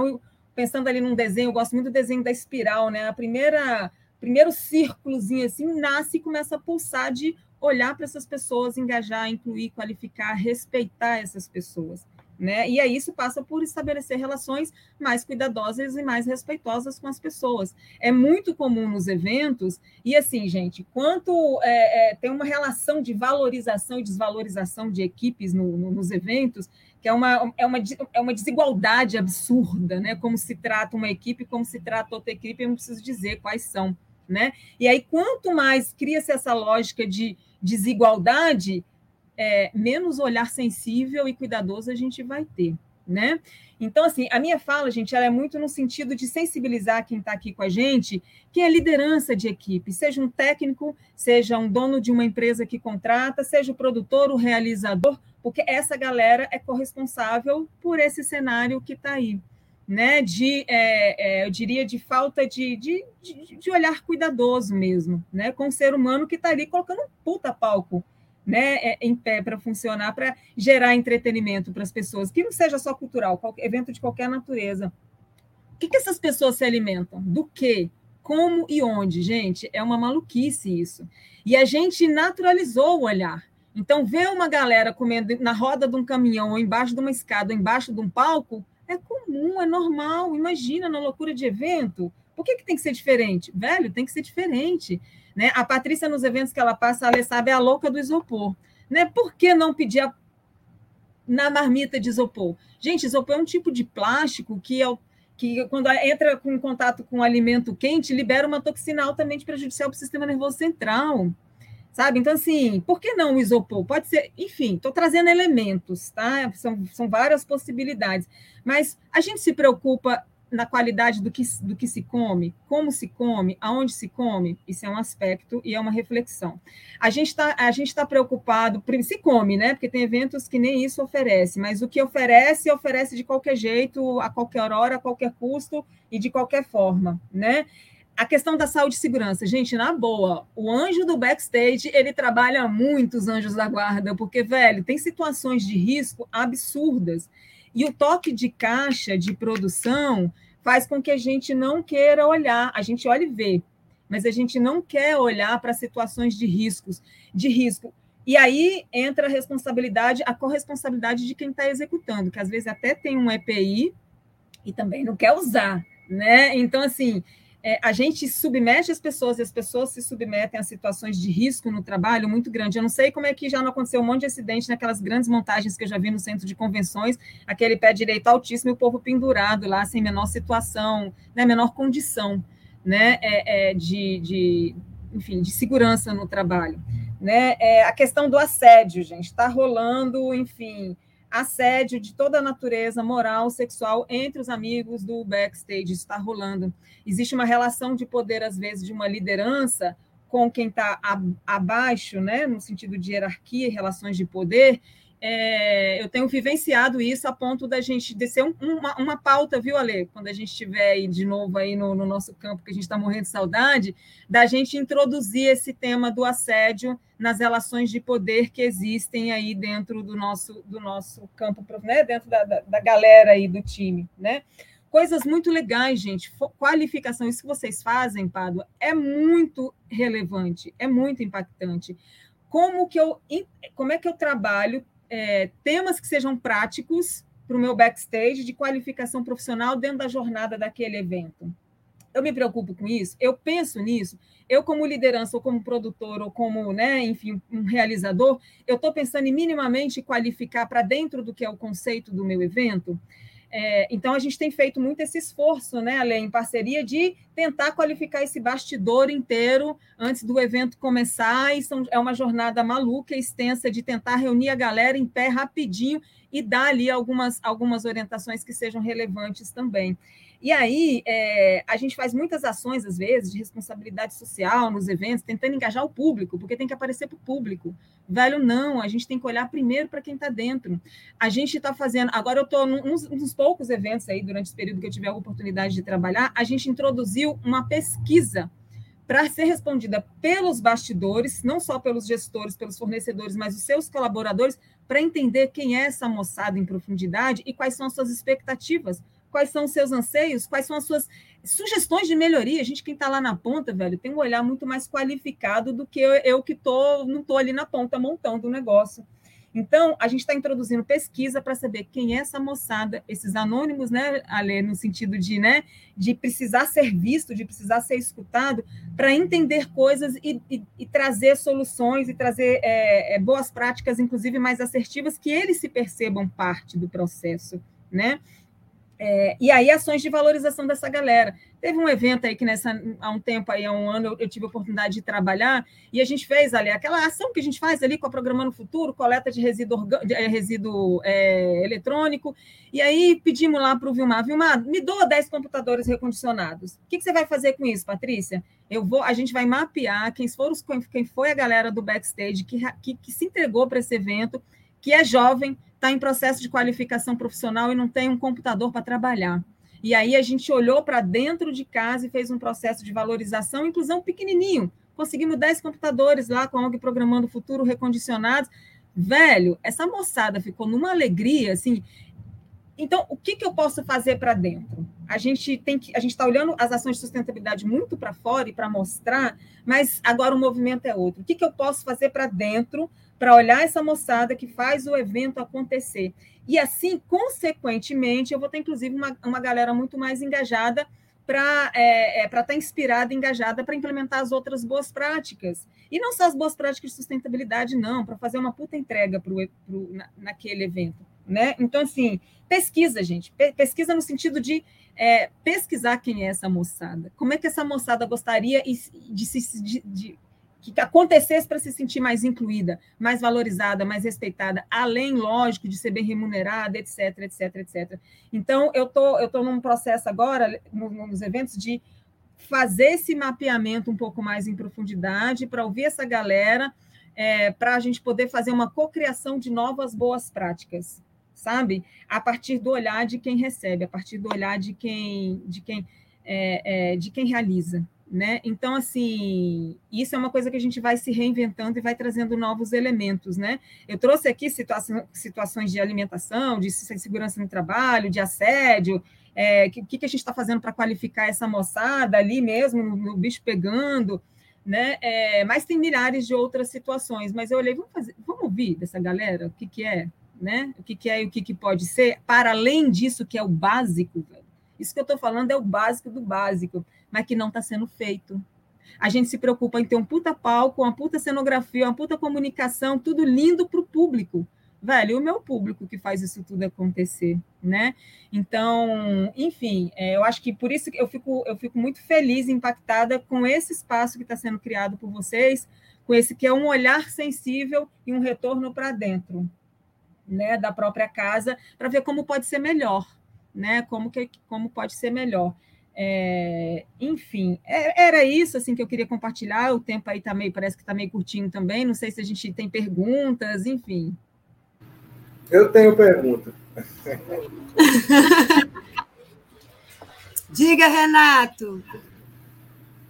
E: pensando ali num desenho, eu gosto muito do desenho da espiral, né? A primeira primeiro círculozinho assim nasce e começa a pulsar de olhar para essas pessoas, engajar, incluir, qualificar, respeitar essas pessoas. Né? E aí isso passa por estabelecer relações mais cuidadosas e mais respeitosas com as pessoas. É muito comum nos eventos, e assim, gente, quanto é, é, tem uma relação de valorização e desvalorização de equipes no, no, nos eventos, que é uma, é, uma, é uma desigualdade absurda, né? Como se trata uma equipe, como se trata outra equipe, eu não preciso dizer quais são. Né? E aí, quanto mais cria-se essa lógica de desigualdade, é, menos olhar sensível e cuidadoso a gente vai ter. né? Então, assim, a minha fala, gente, ela é muito no sentido de sensibilizar quem está aqui com a gente, que é liderança de equipe, seja um técnico, seja um dono de uma empresa que contrata, seja o produtor, o realizador, porque essa galera é corresponsável por esse cenário que está aí né, de, é, é, eu diria, de falta de, de, de, olhar cuidadoso mesmo, né, com o ser humano que está ali colocando um puta palco né, é, em pé para funcionar, para gerar entretenimento para as pessoas, que não seja só cultural, qualquer, evento de qualquer natureza. O que, que essas pessoas se alimentam? Do quê? Como e onde? Gente, é uma maluquice isso. E a gente naturalizou o olhar. Então, ver uma galera comendo na roda de um caminhão, ou embaixo de uma escada, ou embaixo de um palco, é comum, é normal. Imagina na loucura de evento. Por que, que tem que ser diferente? Velho, tem que ser diferente. Né? A Patrícia, nos eventos que ela passa, ela sabe, é a louca do isopor. Né? Por que não pedir a... na marmita de isopor? Gente, isopor é um tipo de plástico que, é o... que quando entra em contato com alimento quente, libera uma toxina altamente prejudicial para o sistema nervoso central sabe? Então, assim, por que não o isopor? Pode ser, enfim, estou trazendo elementos, tá? São, são várias possibilidades. Mas a gente se preocupa na qualidade do que, do que se come, como se come, aonde se come, isso é um aspecto e é uma reflexão. A gente está tá preocupado, se come, né? Porque tem eventos que nem isso oferece, mas o que oferece, oferece de qualquer jeito, a qualquer hora, a qualquer custo e de qualquer forma, né? a questão da saúde e segurança, gente, na boa, o anjo do backstage, ele trabalha muito os anjos da guarda, porque, velho, tem situações de risco absurdas. E o toque de caixa de produção faz com que a gente não queira olhar, a gente olha e vê, mas a gente não quer olhar para situações de riscos, de risco. E aí entra a responsabilidade, a corresponsabilidade de quem está executando, que às vezes até tem um EPI e também não quer usar, né? Então, assim, é, a gente submete as pessoas e as pessoas se submetem a situações de risco no trabalho muito grande. Eu não sei como é que já não aconteceu um monte de acidente naquelas grandes montagens que eu já vi no centro de convenções, aquele pé direito altíssimo e o povo pendurado lá, sem menor situação, né, menor condição né, é, é, de, de, enfim, de segurança no trabalho. Né? É, a questão do assédio, gente, está rolando, enfim, assédio de toda natureza, moral, sexual, entre os amigos do backstage. Está rolando. Existe uma relação de poder, às vezes, de uma liderança com quem está abaixo, né, no sentido de hierarquia e relações de poder, é, eu tenho vivenciado isso a ponto da gente descer um, uma, uma pauta, viu, Ale? Quando a gente estiver aí de novo aí no, no nosso campo, que a gente está morrendo de saudade, da gente introduzir esse tema do assédio nas relações de poder que existem aí dentro do nosso, do nosso campo, né? dentro da, da, da galera aí do time, né? Coisas muito legais, gente. Qualificação, isso que vocês fazem, Pádua, é muito relevante, é muito impactante. Como que eu, como é que eu trabalho é, temas que sejam práticos para o meu backstage de qualificação profissional dentro da jornada daquele evento. Eu me preocupo com isso, eu penso nisso, eu como liderança, ou como produtor, ou como, né, enfim, um realizador, eu estou pensando em minimamente qualificar para dentro do que é o conceito do meu evento. É, então, a gente tem feito muito esse esforço, né, Ale, em parceria, de tentar qualificar esse bastidor inteiro antes do evento começar. E é uma jornada maluca, extensa, de tentar reunir a galera em pé rapidinho e dar ali algumas, algumas orientações que sejam relevantes também. E aí, é, a gente faz muitas ações, às vezes, de responsabilidade social nos eventos, tentando engajar o público, porque tem que aparecer para o público. Velho, não, a gente tem que olhar primeiro para quem está dentro. A gente está fazendo. Agora, eu estou num uns poucos eventos aí, durante esse período que eu tive a oportunidade de trabalhar, a gente introduziu uma pesquisa para ser respondida pelos bastidores, não só pelos gestores, pelos fornecedores, mas os seus colaboradores, para entender quem é essa moçada em profundidade e quais são as suas expectativas quais são os seus anseios, quais são as suas sugestões de melhoria. A gente, quem está lá na ponta, velho, tem um olhar muito mais qualificado do que eu, eu que tô, não estou ali na ponta montando o negócio. Então, a gente está introduzindo pesquisa para saber quem é essa moçada, esses anônimos, né, Ale, no sentido de, né, de precisar ser visto, de precisar ser escutado, para entender coisas e, e, e, trazer soluções e trazer é, é, boas práticas, inclusive mais assertivas, que eles se percebam parte do processo, né? É, e aí, ações de valorização dessa galera. Teve um evento aí que nessa, há um tempo, aí, há um ano, eu, eu tive a oportunidade de trabalhar, e a gente fez ali aquela ação que a gente faz ali com a Programando Futuro, coleta de resíduo, de, é, resíduo é, eletrônico, e aí pedimos lá para o Vilmar, Vilmar, me doa 10 computadores recondicionados. O que, que, você vai fazer com isso, Patrícia? Eu vou, a gente vai mapear quem, foram quem foi a galera do backstage que, que, que se entregou para esse evento, que é jovem, está em processo de qualificação profissional e não tem um computador para trabalhar. E aí a gente olhou para dentro de casa e fez um processo de valorização, inclusão pequenininho. Conseguimos 10 computadores lá com a ONG Programando Futuro recondicionados. Velho, essa moçada ficou numa alegria, assim. Então, o que, que eu posso fazer para dentro? A gente tem que, a gente está olhando as ações de sustentabilidade muito para fora e para mostrar, mas agora o movimento é outro. O que, que eu posso fazer para dentro para olhar essa moçada que faz o evento acontecer. E assim, consequentemente, eu vou ter, inclusive, uma, uma galera muito mais engajada para é, é, estar tá inspirada, engajada para implementar as outras boas práticas. E não só as boas práticas de sustentabilidade, não, para fazer uma puta entrega pro, pro, na, naquele evento. Né? Então, assim, pesquisa, gente. Pesquisa no sentido de é, pesquisar quem é essa moçada. Como é que essa moçada gostaria de se, de, de, que acontecesse para se sentir mais incluída, mais valorizada, mais respeitada, além, lógico, de ser bem remunerada, etc, etc, etc. Então, eu tô, eu tô num processo agora, nos eventos, de fazer esse mapeamento um pouco mais em profundidade, para ouvir essa galera, é, para a gente poder fazer uma cocriação de novas boas práticas, sabe? A partir do olhar de quem recebe, a partir do olhar de quem, de quem, é, é, de quem realiza. Né? Então, assim, isso é uma coisa que a gente vai se reinventando e vai trazendo novos elementos, né? Eu trouxe aqui situação, situações de alimentação, de segurança no trabalho, de assédio, é, que, que a gente está fazendo para qualificar essa moçada ali mesmo, no, no bicho pegando, né? É, mas tem milhares de outras situações. Mas eu olhei, vamos, fazer, vamos ouvir dessa galera o que, que é, né? O que, que é e o que, que pode ser, para além disso que é o básico. Isso que eu estou falando é o básico do básico mas que não está sendo feito. A gente se preocupa em ter um puta palco, uma puta cenografia, uma puta comunicação, tudo lindo para o público. Velho, o meu público que faz isso tudo acontecer, né? Então, enfim, é, eu acho que por isso eu fico, eu fico muito feliz, impactada com esse espaço que está sendo criado por vocês, com esse que é um olhar sensível e um retorno para dentro, né, da própria casa, para ver como pode ser melhor, né? Como que como pode ser melhor. É, enfim, é, era isso assim que eu queria compartilhar. O tempo aí tá meio, parece que está meio curtinho também. Não sei se a gente tem perguntas, enfim.
C: Eu tenho pergunta.
B: Diga, Renato.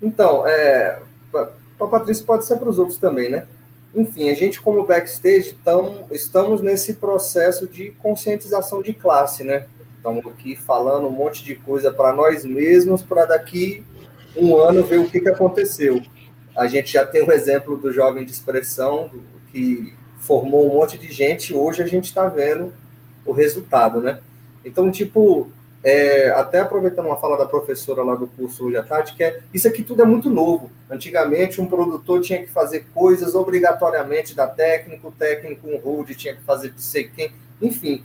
C: Então, é, para a Patrícia pode ser para os outros também, né? Enfim, a gente como backstage tamo, estamos nesse processo de conscientização de classe, né? Estamos aqui falando um monte de coisa para nós mesmos, para daqui um ano ver o que, que aconteceu. A gente já tem um exemplo do jovem de expressão, que formou um monte de gente, hoje a gente está vendo o resultado, né? Então, tipo, é, até aproveitando uma fala da professora lá do curso hoje à tarde, que é isso aqui tudo é muito novo. Antigamente, um produtor tinha que fazer coisas obrigatoriamente da técnico, o técnico, um hold tinha que fazer de sei quem, enfim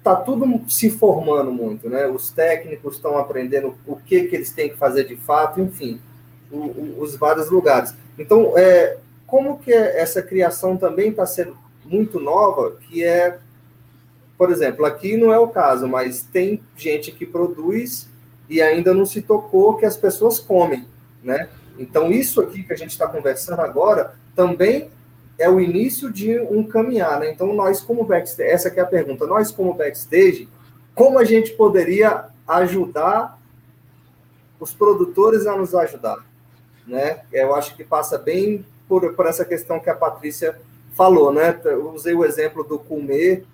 C: está tudo se formando muito, né? Os técnicos estão aprendendo o que, que eles têm que fazer de fato, enfim, o, o, os vários lugares. Então, é, como que essa criação também está sendo muito nova, que é, por exemplo, aqui não é o caso, mas tem gente que produz e ainda não se tocou que as pessoas comem, né? Então, isso aqui que a gente está conversando agora também é o início de um caminhar, né? Então, nós como backstage, essa é a pergunta, nós como backstage, como a gente poderia ajudar os produtores a nos ajudar, né? Eu acho que passa bem por, por essa questão que a Patrícia falou, né? Eu usei o exemplo do comer,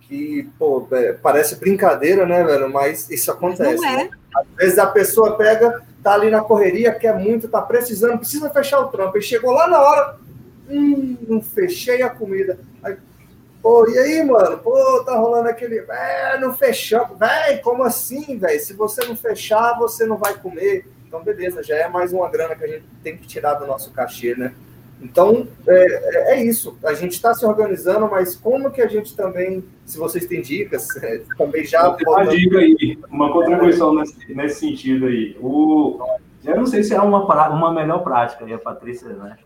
C: que, pô, é, parece brincadeira, né, velho? Mas isso acontece. Não é. Né? Às vezes a pessoa pega, tá ali na correria, quer muito, tá precisando, precisa fechar o trampo, e chegou lá na hora, hum, não fechei a comida. Aí, pô, e aí, mano? Pô, tá rolando aquele. É, não fechamos. Véi, como assim, velho? Se você não fechar, você não vai comer. Então, beleza, já é mais uma grana que a gente tem que tirar do nosso cachê, né? Então, é, é isso. A gente está se organizando, mas como que a gente também, se vocês têm dicas, é, também já...
F: Uma dica aí, uma contribuição nesse, nesse sentido aí. O, eu não sei se é uma, uma melhor prática, aí a Patrícia, né?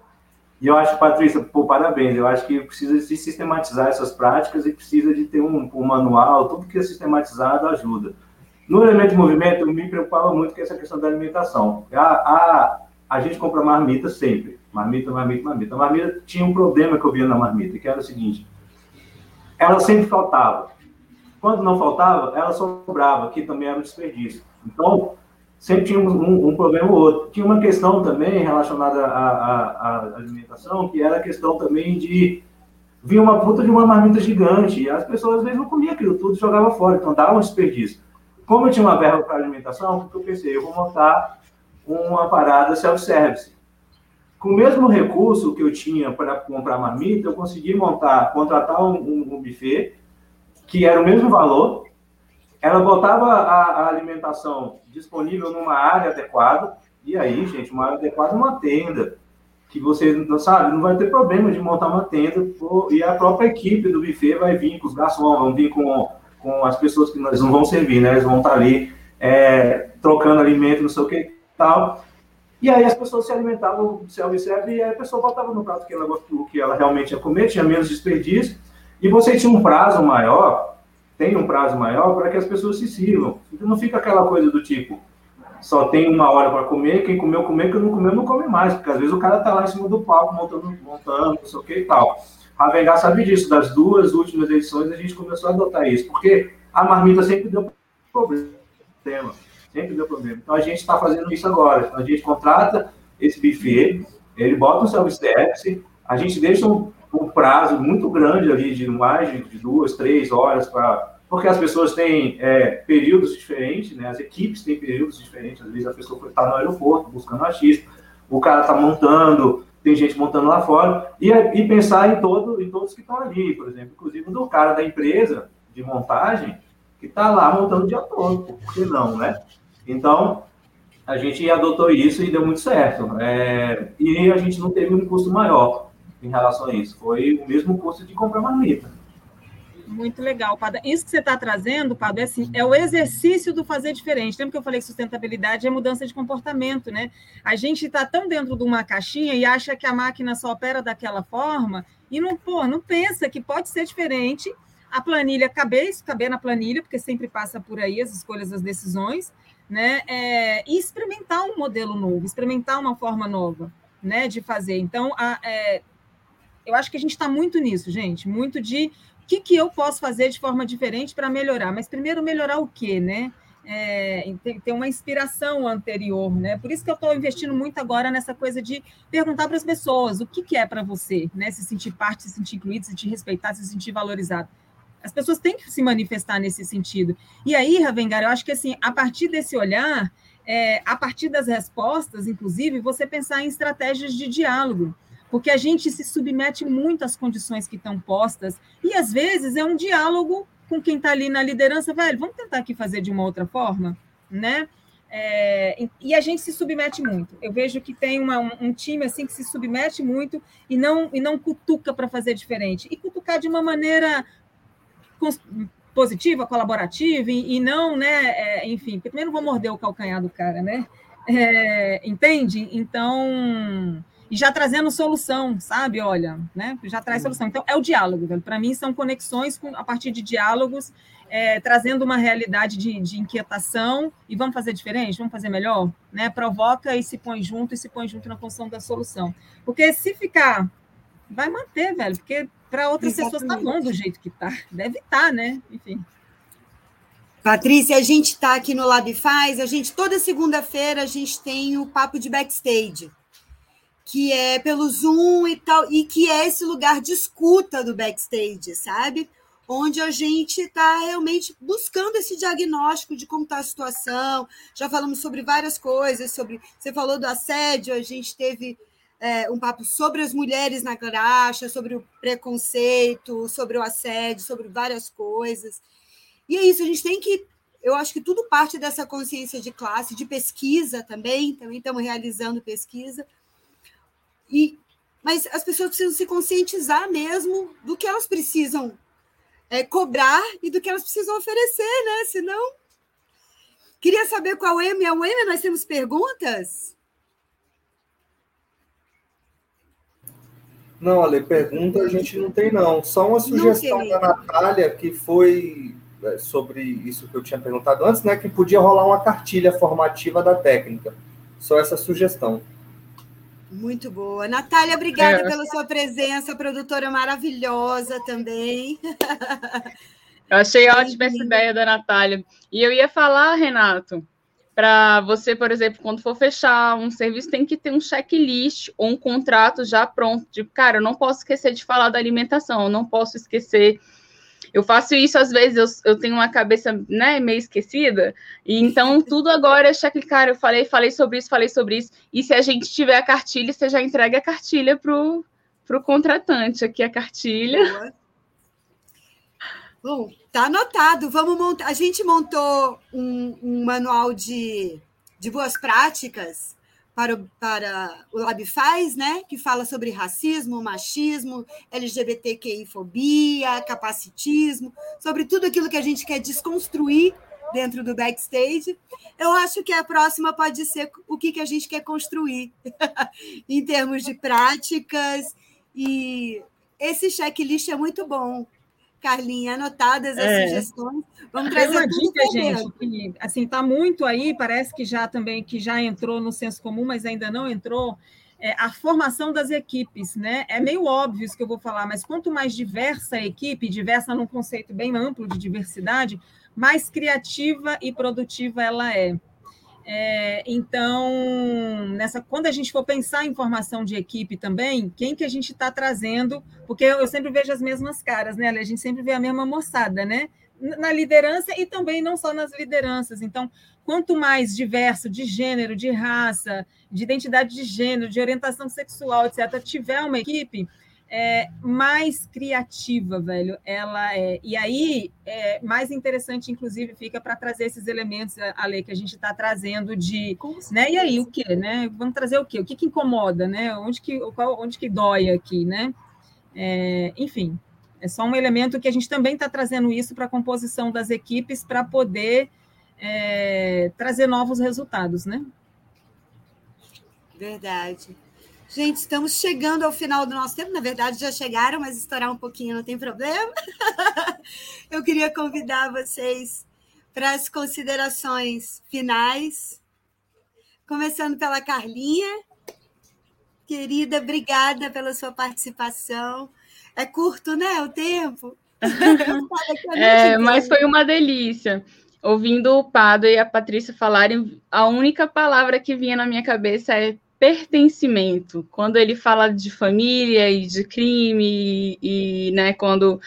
F: E eu acho, Patrícia, pô, parabéns. Eu acho que precisa de sistematizar essas práticas e precisa de ter um, um manual. Tudo que é sistematizado ajuda. No elemento de movimento, me preocupava muito com essa questão da alimentação. A, a, a gente compra marmita sempre. Marmita, marmita, marmita. A marmita tinha um problema que eu via na marmita, que era o seguinte: ela sempre faltava. Quando não faltava, ela sobrava, que também era um desperdício. Então, sempre tinha um, um, problema ou outro. Tinha uma questão também relacionada à, à, à, alimentação, que era a questão também de vir uma puta de uma marmita gigante, e as pessoas às vezes não comiam aquilo tudo, jogava fora, então dava um desperdício. Como eu tinha uma verba para alimentação, eu pensei? Eu vou montar uma parada self-service. Com o mesmo recurso que eu tinha para comprar marmita, eu consegui montar, contratar um, um, um buffet, que era o mesmo valor, ela botava a, a, alimentação disponível numa área adequada, e aí, gente, uma área adequada é uma tenda, que você, não sabe, não vai ter problema de montar uma tenda, e a própria equipe do buffet vai vir com os garçons, vão vir com com as pessoas que nós não vão servir, né? Eles vão estar ali é, trocando alimento, não sei o que tal. E aí as pessoas se alimentavam self-serve e a pessoa botava no prato que ela, que ela realmente ia comer, tinha menos desperdício, e você tinha um prazo maior, tem um prazo maior para que as pessoas se sirvam. Então não fica aquela coisa do tipo, só tem uma hora para comer, quem comeu, comer, quem não comeu, não come mais, porque às vezes o cara tá lá em cima do palco montando, montando, não sei o que e tal. Ravengar sabe disso, das duas últimas edições a gente começou a adotar isso, porque a marmita sempre deu problema, sempre deu problema. Então a gente está fazendo isso agora, então, a gente contrata esse buffet, ele bota um self-service, a gente deixa um, um, prazo muito grande ali, de mais de duas, três horas, para porque as pessoas têm é, períodos diferentes, né? as equipes têm períodos diferentes, às vezes a pessoa está no aeroporto buscando artista, o cara está montando, tem gente montando lá fora, e, e pensar em, todo, em todos que estão ali, por exemplo, inclusive do cara da empresa de montagem, que está lá montando dia todo, por que não, né? Então, a gente adotou isso e deu muito certo. É, e a gente não teve um custo maior em relação a isso. Foi o mesmo custo de comprar marmita.
E: Muito legal, Pada. Isso que você está trazendo, Pada, é, assim, é o exercício do fazer diferente. Lembra que eu falei que sustentabilidade é mudança de comportamento, né? A gente está tão dentro de uma caixinha e acha que a máquina só opera daquela forma e não, pô, não pensa que pode ser diferente. A planilha caber, isso caber na planilha, porque sempre passa por aí as escolhas, as decisões, né? É, e experimentar um modelo novo, experimentar uma forma nova, né, de fazer. Então, a, é, eu acho que a gente está muito nisso, gente, muito de o que, que eu posso fazer de forma diferente para melhorar? Mas primeiro melhorar o quê, né? É, ter uma inspiração anterior, né? Por isso que eu estou investindo muito agora nessa coisa de perguntar para as pessoas o que, que é para você, né? Se sentir parte, se sentir incluído, se sentir respeitado, se sentir valorizado. As pessoas têm que se manifestar nesse sentido. E aí, Ravengar, eu acho que assim, a partir desse olhar, é, a partir das respostas, inclusive, você pensar em estratégias de diálogo porque a gente se submete muito às condições que estão postas, e às vezes é um diálogo com quem está ali na liderança, velho, vamos tentar aqui fazer de uma outra forma, né? É, e a gente se submete muito. Eu vejo que tem uma, um, time assim que se submete muito e não e não cutuca para fazer diferente. E cutucar de uma maneira positiva, colaborativa e, e não, né? É, enfim, primeiro vou morder o calcanhar do cara, né? É, entende? Então e já trazendo solução, sabe? Olha, né? Já traz solução. Então, é o diálogo, velho. Para mim, são conexões com, a partir de diálogos, é, trazendo uma realidade de, de, inquietação e vamos fazer diferente, vamos fazer melhor, né? Provoca e se põe junto e se põe junto na função da solução. Porque se ficar, vai manter, velho, porque para outras Exatamente. pessoas tá bom do jeito que tá. Deve estar, tá, né? Enfim.
B: Patrícia, a gente está aqui no Lab Faz, a gente toda segunda-feira a gente tem o papo de backstage que é pelo Zoom e tal, e que é esse lugar de escuta do backstage, sabe? Onde a gente está realmente buscando esse diagnóstico de como está a situação. Já falamos sobre várias coisas, sobre. Você falou do assédio, a gente teve é, um papo sobre as mulheres na graxa, sobre o preconceito, sobre o assédio, sobre várias coisas. E é isso, a gente tem que. Eu acho que tudo parte dessa consciência de classe, de pesquisa também, também estamos realizando pesquisa, e mas as pessoas precisam se conscientizar mesmo do que elas precisam é, cobrar e do que elas precisam oferecer, né? Senão. Queria saber qual é a UEM, nós temos perguntas?
C: Não, Ale, pergunta a gente não tem, não. Só uma sugestão da Natália, que foi é, sobre isso que eu tinha perguntado antes, né? Que podia rolar uma cartilha formativa da técnica. Só essa sugestão.
B: Muito boa. Natália, obrigada é. pela sua presença, produtora maravilhosa também.
D: Eu achei ótima essa ideia da Natália. E eu ia falar, Renato, para você, por exemplo, quando for fechar um serviço, tem que ter um checklist ou um contrato já pronto. De, cara, eu não posso esquecer de falar da alimentação, eu não posso esquecer eu faço isso às vezes, eu, eu tenho uma cabeça né, meio esquecida, e então tudo agora é cheque, cara, eu falei, falei sobre isso, falei sobre isso, e se a gente tiver a cartilha, você já entrega a cartilha pro, pro contratante aqui a cartilha.
B: Bom, tá anotado. Vamos montar. A gente montou um, um manual de, de boas práticas para o, para o né, que fala sobre racismo, machismo, LGBTQI-fobia, capacitismo, sobre tudo aquilo que a gente quer desconstruir dentro do backstage. Eu acho que a próxima pode ser o que, que a gente quer construir em termos de práticas. E esse checklist é muito bom. Carlinha, anotadas as é. sugestões. Vamos trazer uma dica,
E: gente, que assim está muito aí, parece que já também que já entrou no senso comum, mas ainda não entrou. É, a formação das equipes, né? É meio óbvio isso que eu vou falar, mas quanto mais diversa a equipe, diversa num conceito bem amplo de diversidade, mais criativa e produtiva ela é. É, então, nessa, quando a gente for pensar em formação de equipe também, quem que a gente está trazendo? Porque eu, eu, sempre vejo as mesmas caras, né? A gente sempre vê a mesma moçada, né? Na liderança e também não só nas lideranças. Então, quanto mais diverso de gênero, de raça, de identidade de gênero, de orientação sexual, etc., tiver uma equipe, é, mais criativa, velho. Ela é. E aí, é, mais interessante, inclusive, fica para trazer esses elementos, a lei que a gente está trazendo de. Né? E aí, o quê? Né? Vamos trazer o quê? O que, que incomoda, né? Onde que, qual, onde que dói aqui, né? É, enfim, é só um elemento que a gente também está trazendo isso para a composição das equipes para poder é, trazer novos resultados, né?
B: Verdade. Gente, estamos chegando ao final do nosso tempo. Na verdade, já chegaram, mas estourar um pouquinho não tem problema. Eu queria convidar vocês para as considerações finais. Começando pela Carlinha. Querida, obrigada pela sua participação. É curto, né? O tempo.
D: é, mas foi uma delícia. Ouvindo o Pado e a Patrícia falarem, a única palavra que vinha na minha cabeça é pertencimento. Quando ele fala de família e de crime, e, e né, quando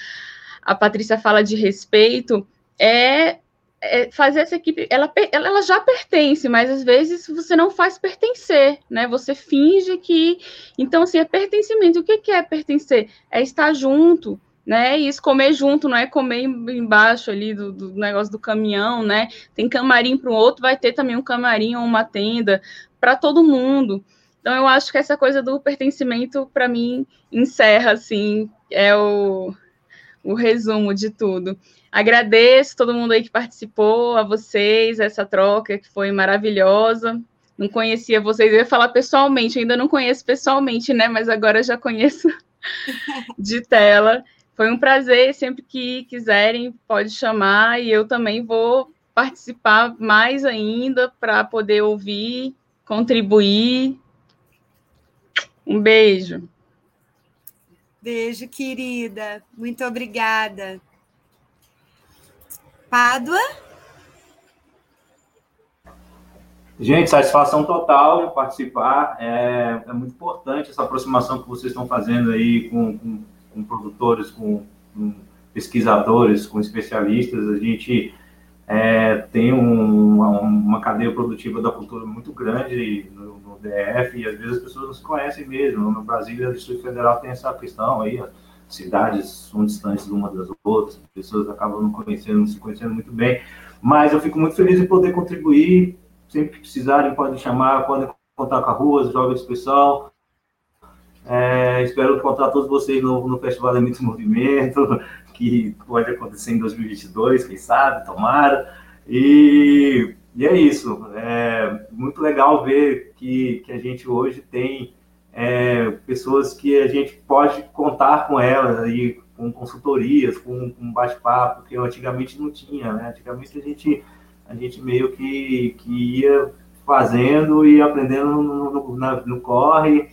D: a Patrícia fala de respeito, é, é, fazer essa equipe, ela, ela já pertence, mas às vezes você não faz pertencer, né? Você finge que. Então, assim, é pertencimento. O que, que é pertencer? É estar junto, né? E isso comer junto, não é comer embaixo ali do, do negócio do caminhão, né? Tem camarim para o outro, vai ter também um camarim ou uma tenda para todo mundo. Então eu acho que essa coisa do pertencimento para mim encerra assim, é o, o resumo de tudo. Agradeço todo mundo aí que participou, a vocês, essa troca que foi maravilhosa. Não conhecia vocês, eu ia falar pessoalmente, ainda não conheço pessoalmente, né? Mas agora já conheço de tela. Foi um prazer, sempre que quiserem, pode chamar, e eu também vou participar mais ainda para poder ouvir contribuir. Um beijo.
B: Beijo, querida. Muito obrigada. Pádua?
F: Gente, satisfação total de participar. É, é, muito importante essa aproximação que vocês estão fazendo aí com, com, com produtores, com, com pesquisadores, com especialistas. A gente é, tem um, uma, uma, cadeia produtiva da cultura muito grande no, no, DF e às vezes as pessoas não se conhecem mesmo. No Brasil, o Distrito Federal tem essa questão aí, cidades são distantes uma das outras, as pessoas acabam não conhecendo, não se conhecendo muito bem. Mas eu fico muito feliz em poder contribuir. Sempre que precisarem, podem chamar, podem contar com a rua, os jovens pessoal. É, espero encontrar todos vocês no, no Festival Elementos Movimento, que pode acontecer em 2022, quem sabe, tomara. E, e é isso. É muito legal ver que, que a gente hoje tem é, pessoas que a gente pode contar com elas aí, com consultorias, com, com bate-papo, que antigamente não tinha, né? Antigamente a gente, a gente meio que, que ia fazendo e aprendendo no, no, no, no corre,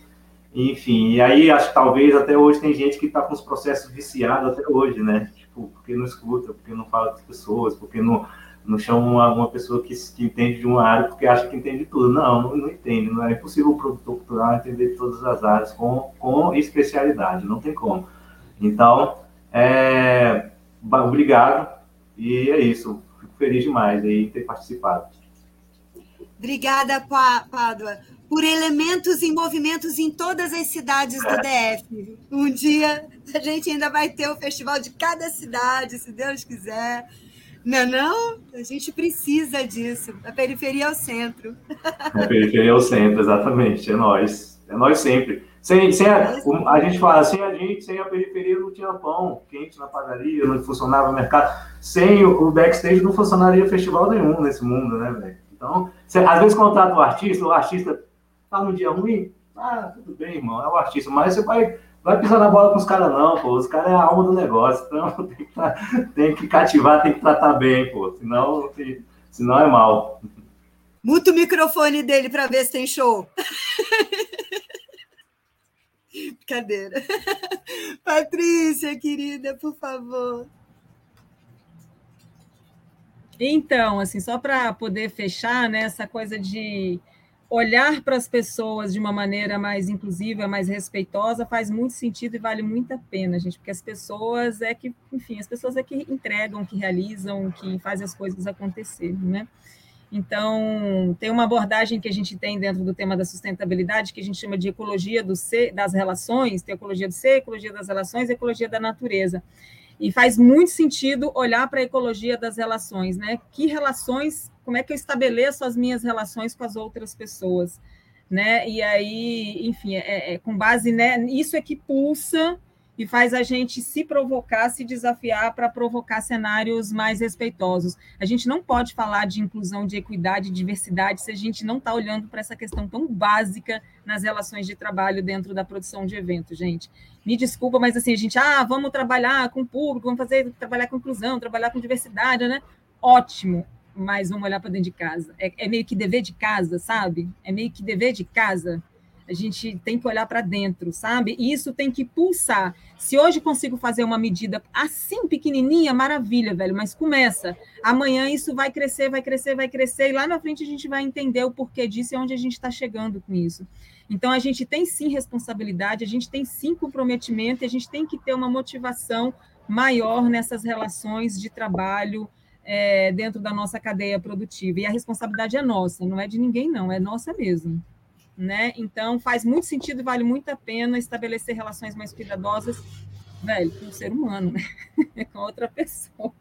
F: enfim, e aí acho que talvez até hoje tem gente que está com os processos viciados até hoje, né? Tipo, porque não escuta, porque não fala com as pessoas, porque não, não chama uma, uma pessoa que, que entende de uma área porque acha que entende tudo. Não, não, não entende. Não é impossível o produtor cultural entender de todas as áreas com, com especialidade, não tem como. Então, é, obrigado, e é isso. Fico feliz demais aí ter participado.
B: Obrigada, Pádua por elementos e movimentos em todas as cidades do DF. Um dia a gente ainda vai ter o festival de cada cidade, se Deus quiser. Não, é não? A gente precisa disso. A periferia é o centro.
F: A periferia é o centro, exatamente. É nós. É nós sempre. Sem, sem a, a, gente fala, sem a gente, sem a periferia não tinha pão quente na padaria, não funcionava o mercado. Sem o, o backstage não funcionaria festival nenhum nesse mundo, né, velho? Então, você, às vezes contrata o artista, o artista tá num dia ruim, ah, tudo bem, irmão, é o artista, mas você vai, vai pisar na bola com os caras, não, pô, os caras é a alma do negócio, então tem que, tem que cativar, tem que tratar bem, pô, senão, senão é mal.
B: Muta o microfone dele para ver se tem show. Brincadeira. Patrícia, querida, por favor.
E: Então, assim, só para poder fechar, né, essa coisa de olhar para as pessoas de uma maneira mais inclusiva, mais respeitosa, faz muito sentido e vale muito a pena, gente, porque as pessoas é que, enfim, as pessoas é que entregam, que realizam, que fazem as coisas acontecerem, né? Então, tem uma abordagem que a gente tem dentro do tema da sustentabilidade, que a gente chama de ecologia do ser, das relações, tem ecologia do ser, ecologia das relações ecologia da natureza. E faz muito sentido olhar para a ecologia das relações, né? Que relações como é que eu estabeleço as minhas relações com as outras pessoas, né? E aí, enfim, é, é, com base né, nisso é que pulsa e faz a gente se provocar, se desafiar para provocar cenários mais respeitosos. A gente não pode falar de inclusão, de equidade, de diversidade se a gente não está olhando para essa questão tão básica nas relações de trabalho dentro da produção de evento, gente. Me desculpa, mas assim, a gente, ah, vamos trabalhar com o público, vamos fazer trabalhar com inclusão, trabalhar com diversidade, né? Ótimo mas vamos olhar para dentro de casa. É, é, meio que dever de casa, sabe? É meio que dever de casa. A gente tem que olhar para dentro, sabe? E isso tem que pulsar. Se hoje consigo fazer uma medida assim pequenininha, maravilha, velho, mas começa. Amanhã isso vai crescer, vai crescer, vai crescer, e lá na frente a gente vai entender o porquê disso e onde a gente está chegando com isso. Então, a gente tem sim responsabilidade, a gente tem sim comprometimento, e a gente tem que ter uma motivação maior nessas relações de trabalho, é, dentro da nossa cadeia produtiva. E a responsabilidade é nossa, não é de ninguém, não, é nossa mesmo. Né? Então, faz muito sentido e vale muito a pena estabelecer relações mais cuidadosas, velho, com o ser humano, né? com outra pessoa.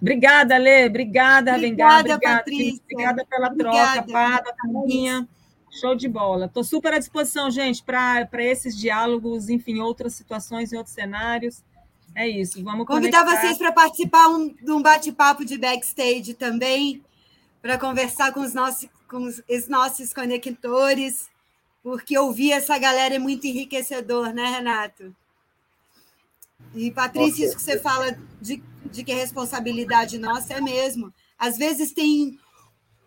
E: Obrigada, Lê. Obrigada,
B: Obrigada, obrigada, Patrícia.
E: Obrigada pela troca, Pada, Carlinha. Show de bola. Estou super à disposição, gente, para esses diálogos, enfim, outras situações e outros cenários. É isso, vamos
B: Convidar conectar. vocês para participar um, de um bate-papo de backstage também, para conversar com os nossos, com os, os nossos conectores, porque ouvir essa galera é muito enriquecedor, né, Renato? E, Patrícia, isso que você fala de, de que a responsabilidade nossa é mesmo. Às vezes tem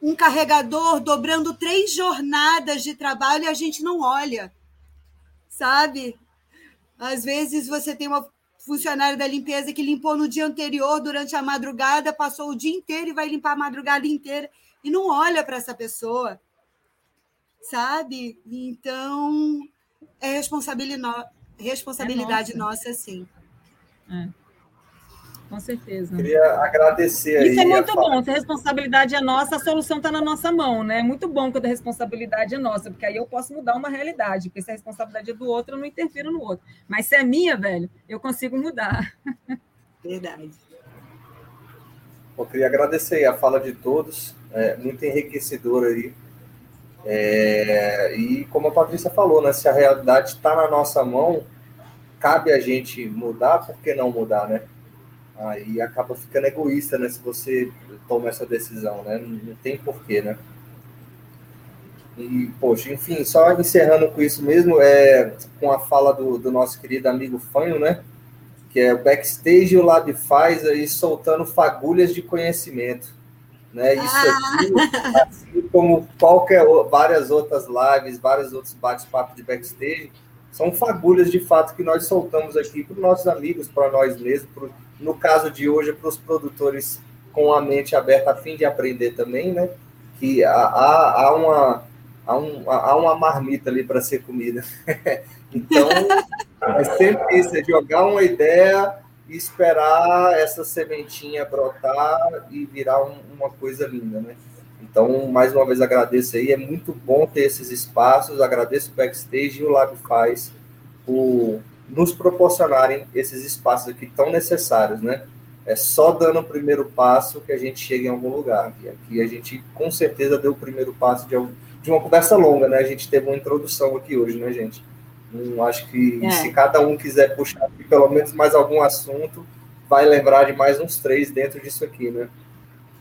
B: um carregador dobrando três jornadas de trabalho e a gente não olha, sabe? Às vezes você tem uma funcionário da limpeza que limpou no dia anterior, durante a madrugada, passou o dia inteiro e vai limpar a madrugada inteira e não olha para essa pessoa, sabe? Então, é responsabilidade, responsabilidade é nossa. nossa, sim.
E: É. Com certeza.
C: Queria agradecer
E: Isso é muito bom. Se a responsabilidade é nossa, a solução está na nossa mão, né? É muito bom quando a responsabilidade é nossa, porque aí eu posso mudar uma realidade. Porque se a responsabilidade é do outro, eu não interfiro no outro. Mas se é minha, velho, eu consigo mudar.
B: Verdade.
C: Eu queria agradecer a fala de todos, é muito enriquecedora aí, É, e como a Patrícia falou, né, se a realidade está na nossa mão, cabe a gente mudar, por que não mudar, né? Aí acaba ficando egoísta, né? Se você toma essa decisão, né? Não tem porquê, né? E, poxa, enfim, só encerrando com isso mesmo, é, com a fala do, do nosso querido amigo Fanho, né? Que é o backstage e o Lab faz aí soltando fagulhas de conhecimento. Né? Isso aqui, assim como qualquer várias outras lives, vários outros bate-papos de backstage, são fagulhas de fato que nós soltamos aqui para os nossos amigos, para nós mesmos, no caso de hoje, para os produtores com a mente aberta a fim de aprender também, né? Que há, há, há uma, há, um, há uma marmita ali para ser comida. então, é sempre isso, é jogar uma ideia e esperar essa sementinha brotar e virar um, uma coisa linda, né? Então, mais uma vez agradeço aí, é muito bom ter esses espaços, agradeço o Backstage e o Lab Faz por nos proporcionarem esses espaços aqui tão necessários, né? É só dando o primeiro passo que a gente chega em algum lugar. E aqui a gente, com certeza, deu o primeiro passo de, de uma conversa longa, né? A gente teve uma introdução aqui hoje, né, gente? Hum, acho que é. se cada um quiser puxar pelo menos mais algum assunto, vai lembrar de mais uns três dentro disso aqui, né?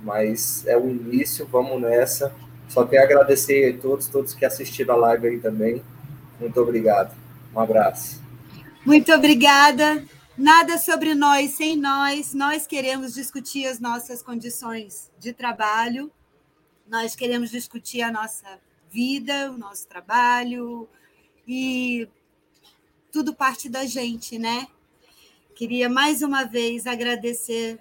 C: Mas é o início, vamos nessa. Só a agradecer a todos, todos que assistiram a live aí também. Muito obrigado. Um abraço.
B: Muito obrigada. Nada sobre nós sem nós. Nós queremos discutir as nossas condições de trabalho. Nós queremos discutir a nossa vida, o nosso trabalho e tudo parte da gente, né? Queria mais uma vez agradecer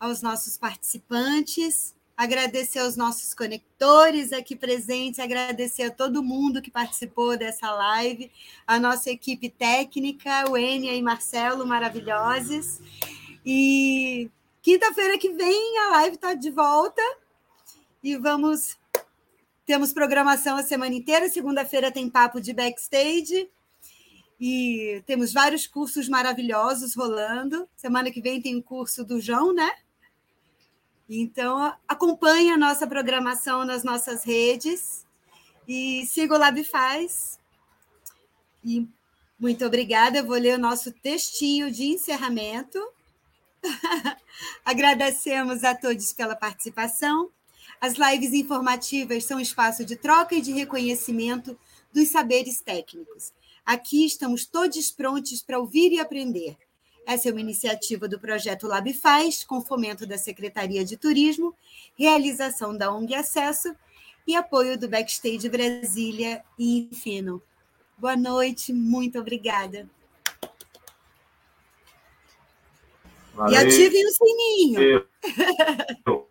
B: aos nossos participantes, agradecer aos nossos conectores aqui presentes, agradecer a todo mundo que participou dessa live, a nossa equipe técnica, o Enia e Marcelo, maravilhosos. E quinta-feira que vem a live está de volta e vamos. Temos programação a semana inteira. Segunda-feira tem papo de backstage. E temos vários cursos maravilhosos rolando. Semana que vem tem o curso do João, né? Então, acompanhe a nossa programação nas nossas redes e siga o Labfaz. E muito obrigada. Eu vou ler o nosso textinho de encerramento. Agradecemos a todos pela participação. As lives informativas são espaço de troca e de reconhecimento dos saberes técnicos. Aqui estamos todos prontos para ouvir e aprender. Essa é uma iniciativa do projeto Lab Faz, com fomento da Secretaria de Turismo, realização da ONG Acesso e apoio do Backstage Brasília e Infino. Boa noite, muito obrigada. Valeu. E ativem o sininho.